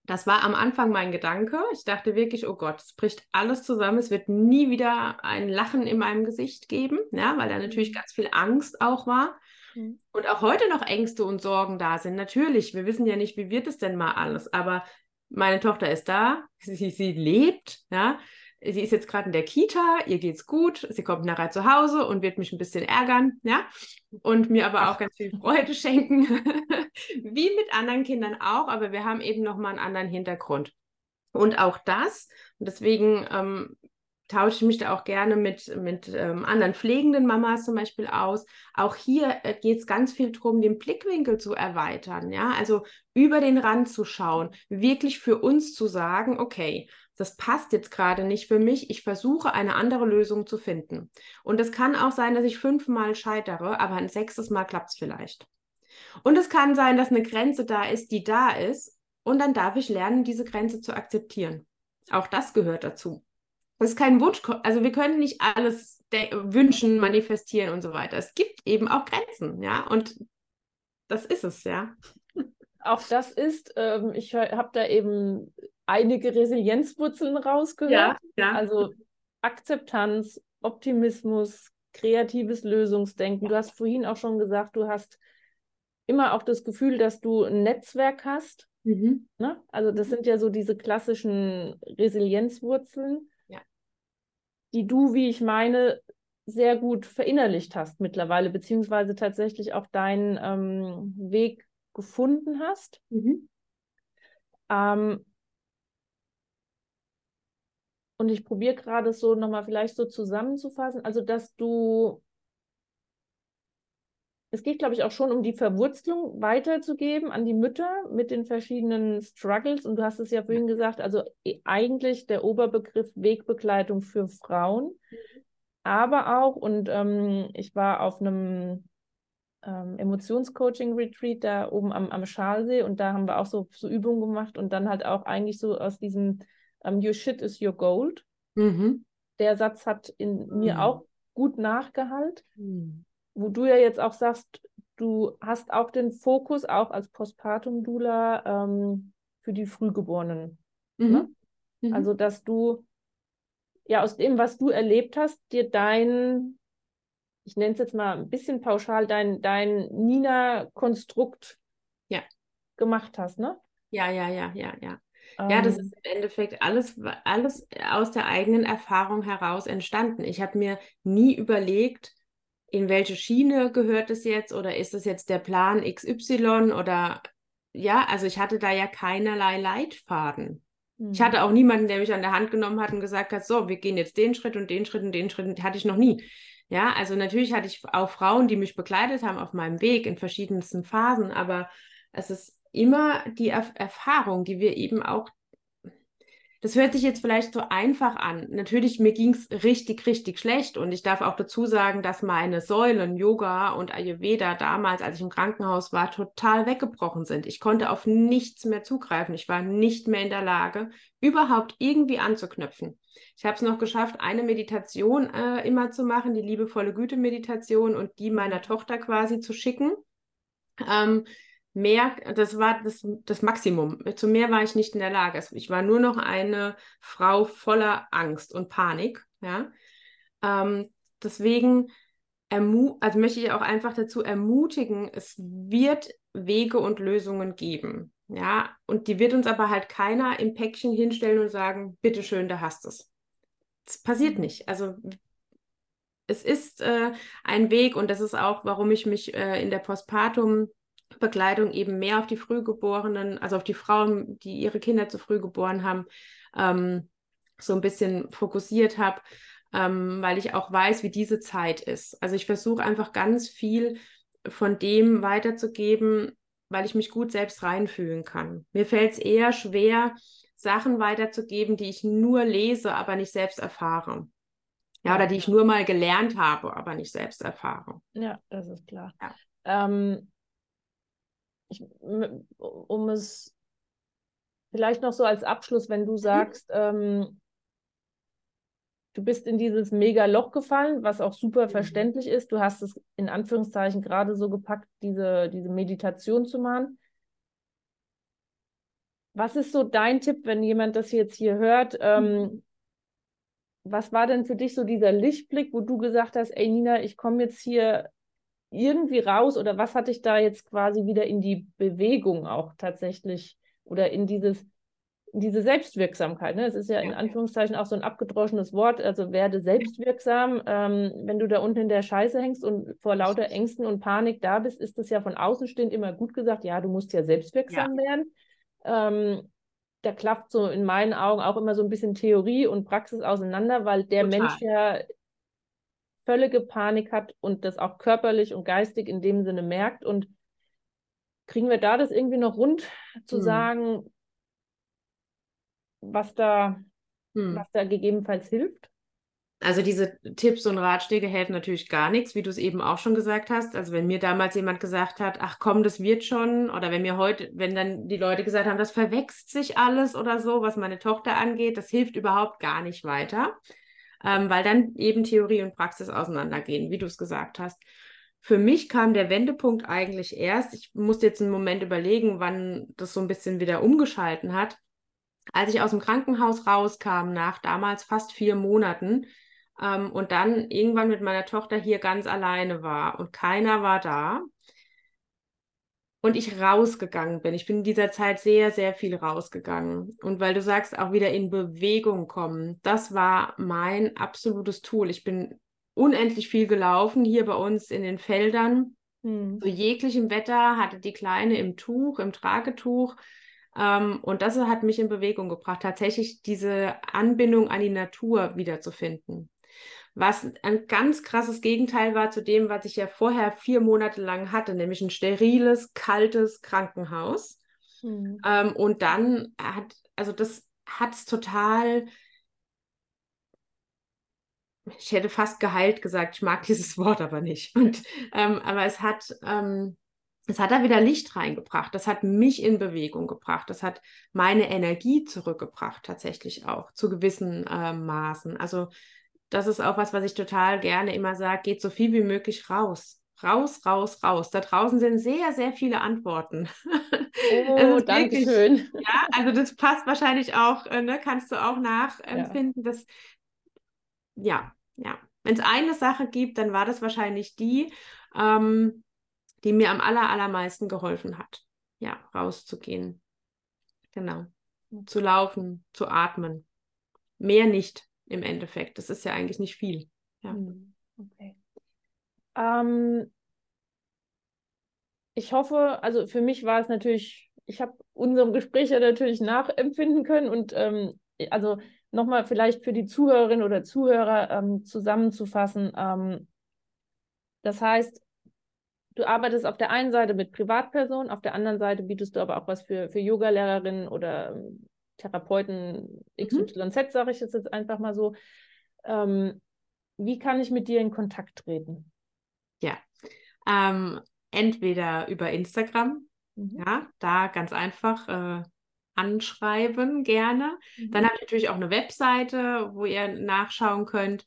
Das war am Anfang mein Gedanke. Ich dachte wirklich, oh Gott, es bricht alles zusammen. Es wird nie wieder ein Lachen in meinem Gesicht geben, ja, weil da natürlich mhm. ganz viel Angst auch war. Mhm. Und auch heute noch Ängste und Sorgen da sind. Natürlich, wir wissen ja nicht, wie wird es denn mal alles, aber meine Tochter ist da, sie, sie lebt, ja. Sie ist jetzt gerade in der Kita, ihr geht's gut, sie kommt nachher zu Hause und wird mich ein bisschen ärgern, ja, und mir aber auch ganz viel Freude schenken, wie mit anderen Kindern auch, aber wir haben eben nochmal einen anderen Hintergrund. Und auch das, und deswegen ähm, tausche ich mich da auch gerne mit, mit ähm, anderen pflegenden Mamas zum Beispiel aus. Auch hier äh, geht es ganz viel darum, den Blickwinkel zu erweitern, ja, also über den Rand zu schauen, wirklich für uns zu sagen, okay, das passt jetzt gerade nicht für mich, ich versuche eine andere Lösung zu finden. Und es kann auch sein, dass ich fünfmal scheitere, aber ein sechstes Mal klappt es vielleicht. Und es kann sein, dass eine Grenze da ist, die da ist, und dann darf ich lernen, diese Grenze zu akzeptieren. Auch das gehört dazu. Das ist kein Wunsch, also wir können nicht alles wünschen, manifestieren und so weiter. Es gibt eben auch Grenzen, ja, und das ist es, ja. Auch das ist, ähm, ich habe da eben einige Resilienzwurzeln rausgehört. Ja, ja. Also Akzeptanz, Optimismus, kreatives Lösungsdenken. Du hast vorhin auch schon gesagt, du hast immer auch das Gefühl, dass du ein Netzwerk hast. Mhm. Ne? Also das sind ja so diese klassischen Resilienzwurzeln die du, wie ich meine, sehr gut verinnerlicht hast mittlerweile, beziehungsweise tatsächlich auch deinen ähm, Weg gefunden hast. Mhm. Ähm, und ich probiere gerade so nochmal vielleicht so zusammenzufassen, also dass du es geht, glaube ich, auch schon um die Verwurzelung weiterzugeben an die Mütter mit den verschiedenen Struggles. Und du hast es ja vorhin gesagt, also e, eigentlich der Oberbegriff Wegbegleitung für Frauen. Mhm. Aber auch, und ähm, ich war auf einem ähm, Emotionscoaching-Retreat da oben am, am Schalsee und da haben wir auch so, so Übungen gemacht und dann halt auch eigentlich so aus diesem um, Your shit is your gold. Mhm. Der Satz hat in mhm. mir auch gut nachgehalten. Mhm wo du ja jetzt auch sagst, du hast auch den Fokus auch als Postpartum-Dula ähm, für die Frühgeborenen. Mhm. Ne? Mhm. Also, dass du ja aus dem, was du erlebt hast, dir dein, ich nenne es jetzt mal ein bisschen pauschal, dein, dein Nina-Konstrukt ja. gemacht hast, ne? Ja, ja, ja, ja, ja. Ja, das ähm. ist im Endeffekt alles, alles aus der eigenen Erfahrung heraus entstanden. Ich habe mir nie überlegt, in welche Schiene gehört es jetzt oder ist es jetzt der Plan XY oder ja, also ich hatte da ja keinerlei Leitfaden. Mhm. Ich hatte auch niemanden, der mich an der Hand genommen hat und gesagt hat, so, wir gehen jetzt den Schritt und den Schritt und den Schritt, hatte ich noch nie. Ja, also natürlich hatte ich auch Frauen, die mich begleitet haben auf meinem Weg in verschiedensten Phasen, aber es ist immer die er Erfahrung, die wir eben auch das hört sich jetzt vielleicht so einfach an. Natürlich, mir ging es richtig, richtig schlecht. Und ich darf auch dazu sagen, dass meine Säulen Yoga und Ayurveda damals, als ich im Krankenhaus war, total weggebrochen sind. Ich konnte auf nichts mehr zugreifen. Ich war nicht mehr in der Lage, überhaupt irgendwie anzuknüpfen. Ich habe es noch geschafft, eine Meditation äh, immer zu machen, die liebevolle Güte-Meditation und die meiner Tochter quasi zu schicken. Ähm, mehr, das war das, das Maximum. Zu mehr war ich nicht in der Lage. Ich war nur noch eine Frau voller Angst und Panik. Ja? Ähm, deswegen also möchte ich auch einfach dazu ermutigen, es wird Wege und Lösungen geben. Ja, und die wird uns aber halt keiner im Päckchen hinstellen und sagen, bitteschön, da hast es. Das passiert mhm. nicht. Also es ist äh, ein Weg und das ist auch, warum ich mich äh, in der Postpartum Begleitung eben mehr auf die Frühgeborenen, also auf die Frauen, die ihre Kinder zu früh geboren haben, ähm, so ein bisschen fokussiert habe, ähm, weil ich auch weiß, wie diese Zeit ist. Also ich versuche einfach ganz viel von dem weiterzugeben, weil ich mich gut selbst reinfühlen kann. Mir fällt es eher schwer, Sachen weiterzugeben, die ich nur lese, aber nicht selbst erfahre. Ja, oder die ich nur mal gelernt habe, aber nicht selbst erfahre. Ja, das ist klar. Ja. Ähm, ich, um es vielleicht noch so als Abschluss, wenn du mhm. sagst, ähm, du bist in dieses mega Loch gefallen, was auch super mhm. verständlich ist. Du hast es in Anführungszeichen gerade so gepackt, diese, diese Meditation zu machen. Was ist so dein Tipp, wenn jemand das jetzt hier hört? Ähm, mhm. was war denn für dich so dieser Lichtblick, wo du gesagt hast, ey Nina, ich komme jetzt hier irgendwie raus oder was hat dich da jetzt quasi wieder in die Bewegung auch tatsächlich oder in dieses in diese Selbstwirksamkeit. Ne? Es ist ja in Anführungszeichen auch so ein abgedroschenes Wort, also werde selbstwirksam. Ähm, wenn du da unten in der Scheiße hängst und vor lauter Ängsten und Panik da bist, ist das ja von außen stehend immer gut gesagt, ja, du musst ja selbstwirksam ja. werden. Ähm, da klafft so in meinen Augen auch immer so ein bisschen Theorie und Praxis auseinander, weil der Total. Mensch ja völlige Panik hat und das auch körperlich und geistig in dem Sinne merkt. Und kriegen wir da das irgendwie noch rund zu hm. sagen, was da, hm. was da gegebenenfalls hilft? Also diese Tipps und Ratschläge helfen natürlich gar nichts, wie du es eben auch schon gesagt hast. Also wenn mir damals jemand gesagt hat, ach komm, das wird schon, oder wenn mir heute, wenn dann die Leute gesagt haben, das verwechselt sich alles oder so, was meine Tochter angeht, das hilft überhaupt gar nicht weiter ähm, weil dann eben Theorie und Praxis auseinandergehen, wie du es gesagt hast. Für mich kam der Wendepunkt eigentlich erst, ich musste jetzt einen Moment überlegen, wann das so ein bisschen wieder umgeschalten hat, als ich aus dem Krankenhaus rauskam, nach damals fast vier Monaten, ähm, und dann irgendwann mit meiner Tochter hier ganz alleine war und keiner war da und ich rausgegangen bin. Ich bin in dieser Zeit sehr, sehr viel rausgegangen. Und weil du sagst, auch wieder in Bewegung kommen, das war mein absolutes Tool. Ich bin unendlich viel gelaufen hier bei uns in den Feldern. Hm. Zu jeglichem Wetter hatte die Kleine im Tuch, im Tragetuch. Ähm, und das hat mich in Bewegung gebracht, tatsächlich diese Anbindung an die Natur wiederzufinden was ein ganz krasses Gegenteil war zu dem, was ich ja vorher vier Monate lang hatte, nämlich ein steriles, kaltes Krankenhaus. Mhm. Ähm, und dann hat, also das hat es total, ich hätte fast geheilt gesagt, ich mag dieses Wort aber nicht. Und, ähm, aber es hat, ähm, es hat da wieder Licht reingebracht. Das hat mich in Bewegung gebracht. Das hat meine Energie zurückgebracht, tatsächlich auch zu gewissen äh, Maßen. Also das ist auch was, was ich total gerne immer sage, geht so viel wie möglich raus. Raus, raus, raus. Da draußen sind sehr, sehr viele Antworten. Oh, danke schön. Ja, also das passt wahrscheinlich auch, äh, ne, kannst du auch nachempfinden, ja. dass, ja, ja. Wenn es eine Sache gibt, dann war das wahrscheinlich die, ähm, die mir am aller, allermeisten geholfen hat. Ja, rauszugehen. Genau. Zu laufen, zu atmen. Mehr nicht im Endeffekt. Das ist ja eigentlich nicht viel. Ja. Hm, okay. Ähm, ich hoffe, also für mich war es natürlich, ich habe unserem Gespräch ja natürlich nachempfinden können und ähm, also nochmal vielleicht für die Zuhörerinnen oder Zuhörer ähm, zusammenzufassen. Ähm, das heißt, du arbeitest auf der einen Seite mit Privatpersonen, auf der anderen Seite bietest du aber auch was für, für Yoga-Lehrerinnen oder ähm, Therapeuten XYZ, mhm. sage ich jetzt einfach mal so. Ähm, wie kann ich mit dir in Kontakt treten? Ja, ähm, entweder über Instagram, mhm. ja, da ganz einfach äh, anschreiben gerne. Mhm. Dann habe ich natürlich auch eine Webseite, wo ihr nachschauen könnt.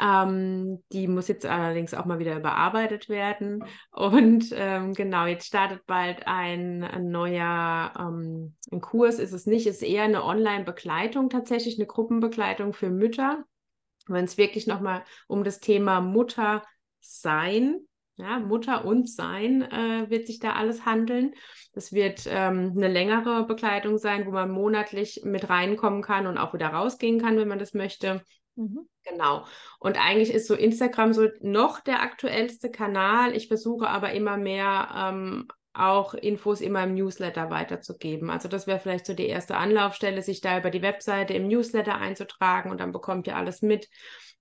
Ähm, die muss jetzt allerdings auch mal wieder überarbeitet werden. Und ähm, genau, jetzt startet bald ein, ein neuer ähm, ein Kurs, ist es nicht, ist eher eine Online-Begleitung tatsächlich, eine Gruppenbegleitung für Mütter. Wenn es wirklich nochmal um das Thema Mutter sein ja, Mutter und Sein äh, wird sich da alles handeln. Das wird ähm, eine längere Begleitung sein, wo man monatlich mit reinkommen kann und auch wieder rausgehen kann, wenn man das möchte. Mhm. Genau. Und eigentlich ist so Instagram so noch der aktuellste Kanal. Ich versuche aber immer mehr ähm, auch Infos in meinem Newsletter weiterzugeben. Also das wäre vielleicht so die erste Anlaufstelle, sich da über die Webseite im Newsletter einzutragen und dann bekommt ihr alles mit.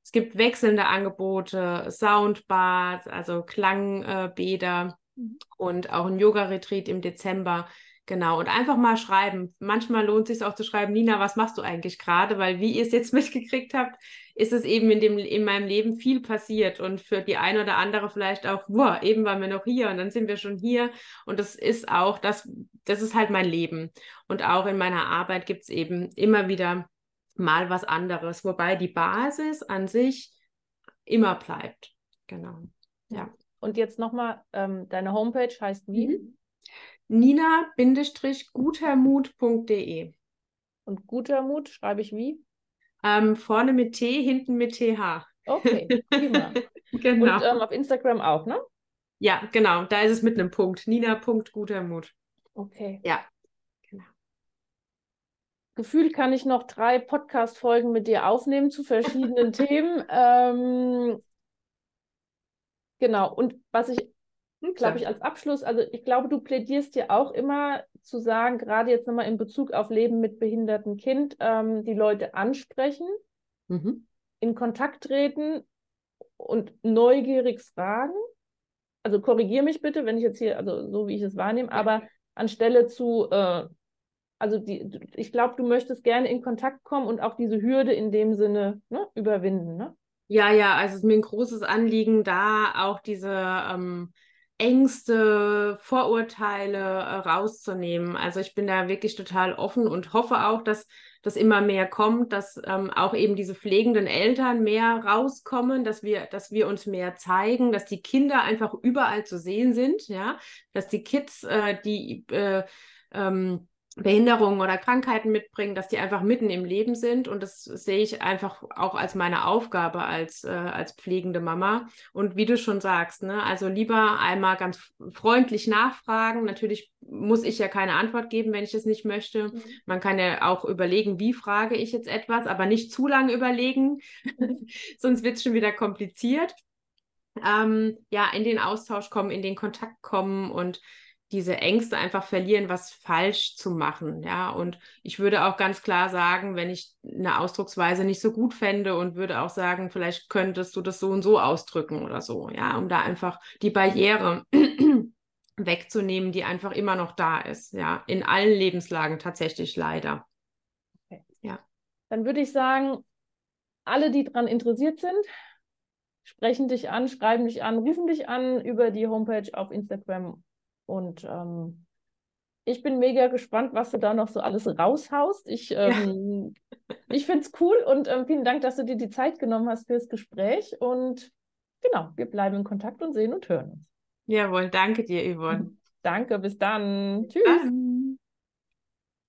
Es gibt wechselnde Angebote, Soundbars, also Klangbäder mhm. und auch ein Yoga-Retreat im Dezember. Genau, und einfach mal schreiben. Manchmal lohnt es sich auch zu schreiben, Nina, was machst du eigentlich gerade? Weil, wie ihr es jetzt mitgekriegt habt, ist es eben in, dem, in meinem Leben viel passiert. Und für die eine oder andere vielleicht auch, boah, eben waren wir noch hier und dann sind wir schon hier. Und das ist auch, das, das ist halt mein Leben. Und auch in meiner Arbeit gibt es eben immer wieder mal was anderes, wobei die Basis an sich immer bleibt. Genau. Ja. Und jetzt nochmal, ähm, deine Homepage heißt wie? Mhm. Nina-gutermut.de. Und Gutermut schreibe ich wie? Ähm, vorne mit T, hinten mit TH. Okay, prima. genau. Und ähm, auf Instagram auch, ne? Ja, genau. Da ist es mit einem Punkt. Nina.gutermut. Okay. Ja gefühlt kann ich noch drei Podcast-Folgen mit dir aufnehmen zu verschiedenen Themen. Ähm, genau, und was ich, glaube ich, als Abschluss, also ich glaube, du plädierst ja auch immer zu sagen, gerade jetzt nochmal in Bezug auf Leben mit behindertem Kind, ähm, die Leute ansprechen, mhm. in Kontakt treten und neugierig fragen. Also korrigiere mich bitte, wenn ich jetzt hier, also so wie ich es wahrnehme, aber anstelle zu äh, also die, ich glaube, du möchtest gerne in Kontakt kommen und auch diese Hürde in dem Sinne ne, überwinden, ne? Ja, ja, also es ist mir ein großes Anliegen, da auch diese ähm, Ängste, Vorurteile äh, rauszunehmen. Also ich bin da wirklich total offen und hoffe auch, dass das immer mehr kommt, dass ähm, auch eben diese pflegenden Eltern mehr rauskommen, dass wir, dass wir uns mehr zeigen, dass die Kinder einfach überall zu sehen sind, ja, dass die Kids, äh, die äh, ähm, Behinderungen oder Krankheiten mitbringen, dass die einfach mitten im Leben sind. Und das sehe ich einfach auch als meine Aufgabe als, äh, als pflegende Mama. Und wie du schon sagst, ne, also lieber einmal ganz freundlich nachfragen. Natürlich muss ich ja keine Antwort geben, wenn ich es nicht möchte. Mhm. Man kann ja auch überlegen, wie frage ich jetzt etwas, aber nicht zu lange überlegen, sonst wird es schon wieder kompliziert. Ähm, ja, in den Austausch kommen, in den Kontakt kommen und diese Ängste einfach verlieren, was falsch zu machen. Ja, und ich würde auch ganz klar sagen, wenn ich eine Ausdrucksweise nicht so gut fände und würde auch sagen, vielleicht könntest du das so und so ausdrücken oder so. Ja, um da einfach die Barriere wegzunehmen, die einfach immer noch da ist. Ja, in allen Lebenslagen tatsächlich leider. Okay. Ja. Dann würde ich sagen, alle, die daran interessiert sind, sprechen dich an, schreiben dich an, rufen dich an über die Homepage auf Instagram und ähm, ich bin mega gespannt, was du da noch so alles raushaust. Ich, ähm, ja. ich finde es cool und ähm, vielen Dank, dass du dir die Zeit genommen hast fürs Gespräch. Und genau, wir bleiben in Kontakt und sehen und hören uns. Jawohl, danke dir, Yvonne. Danke, bis dann. Tschüss. Dann.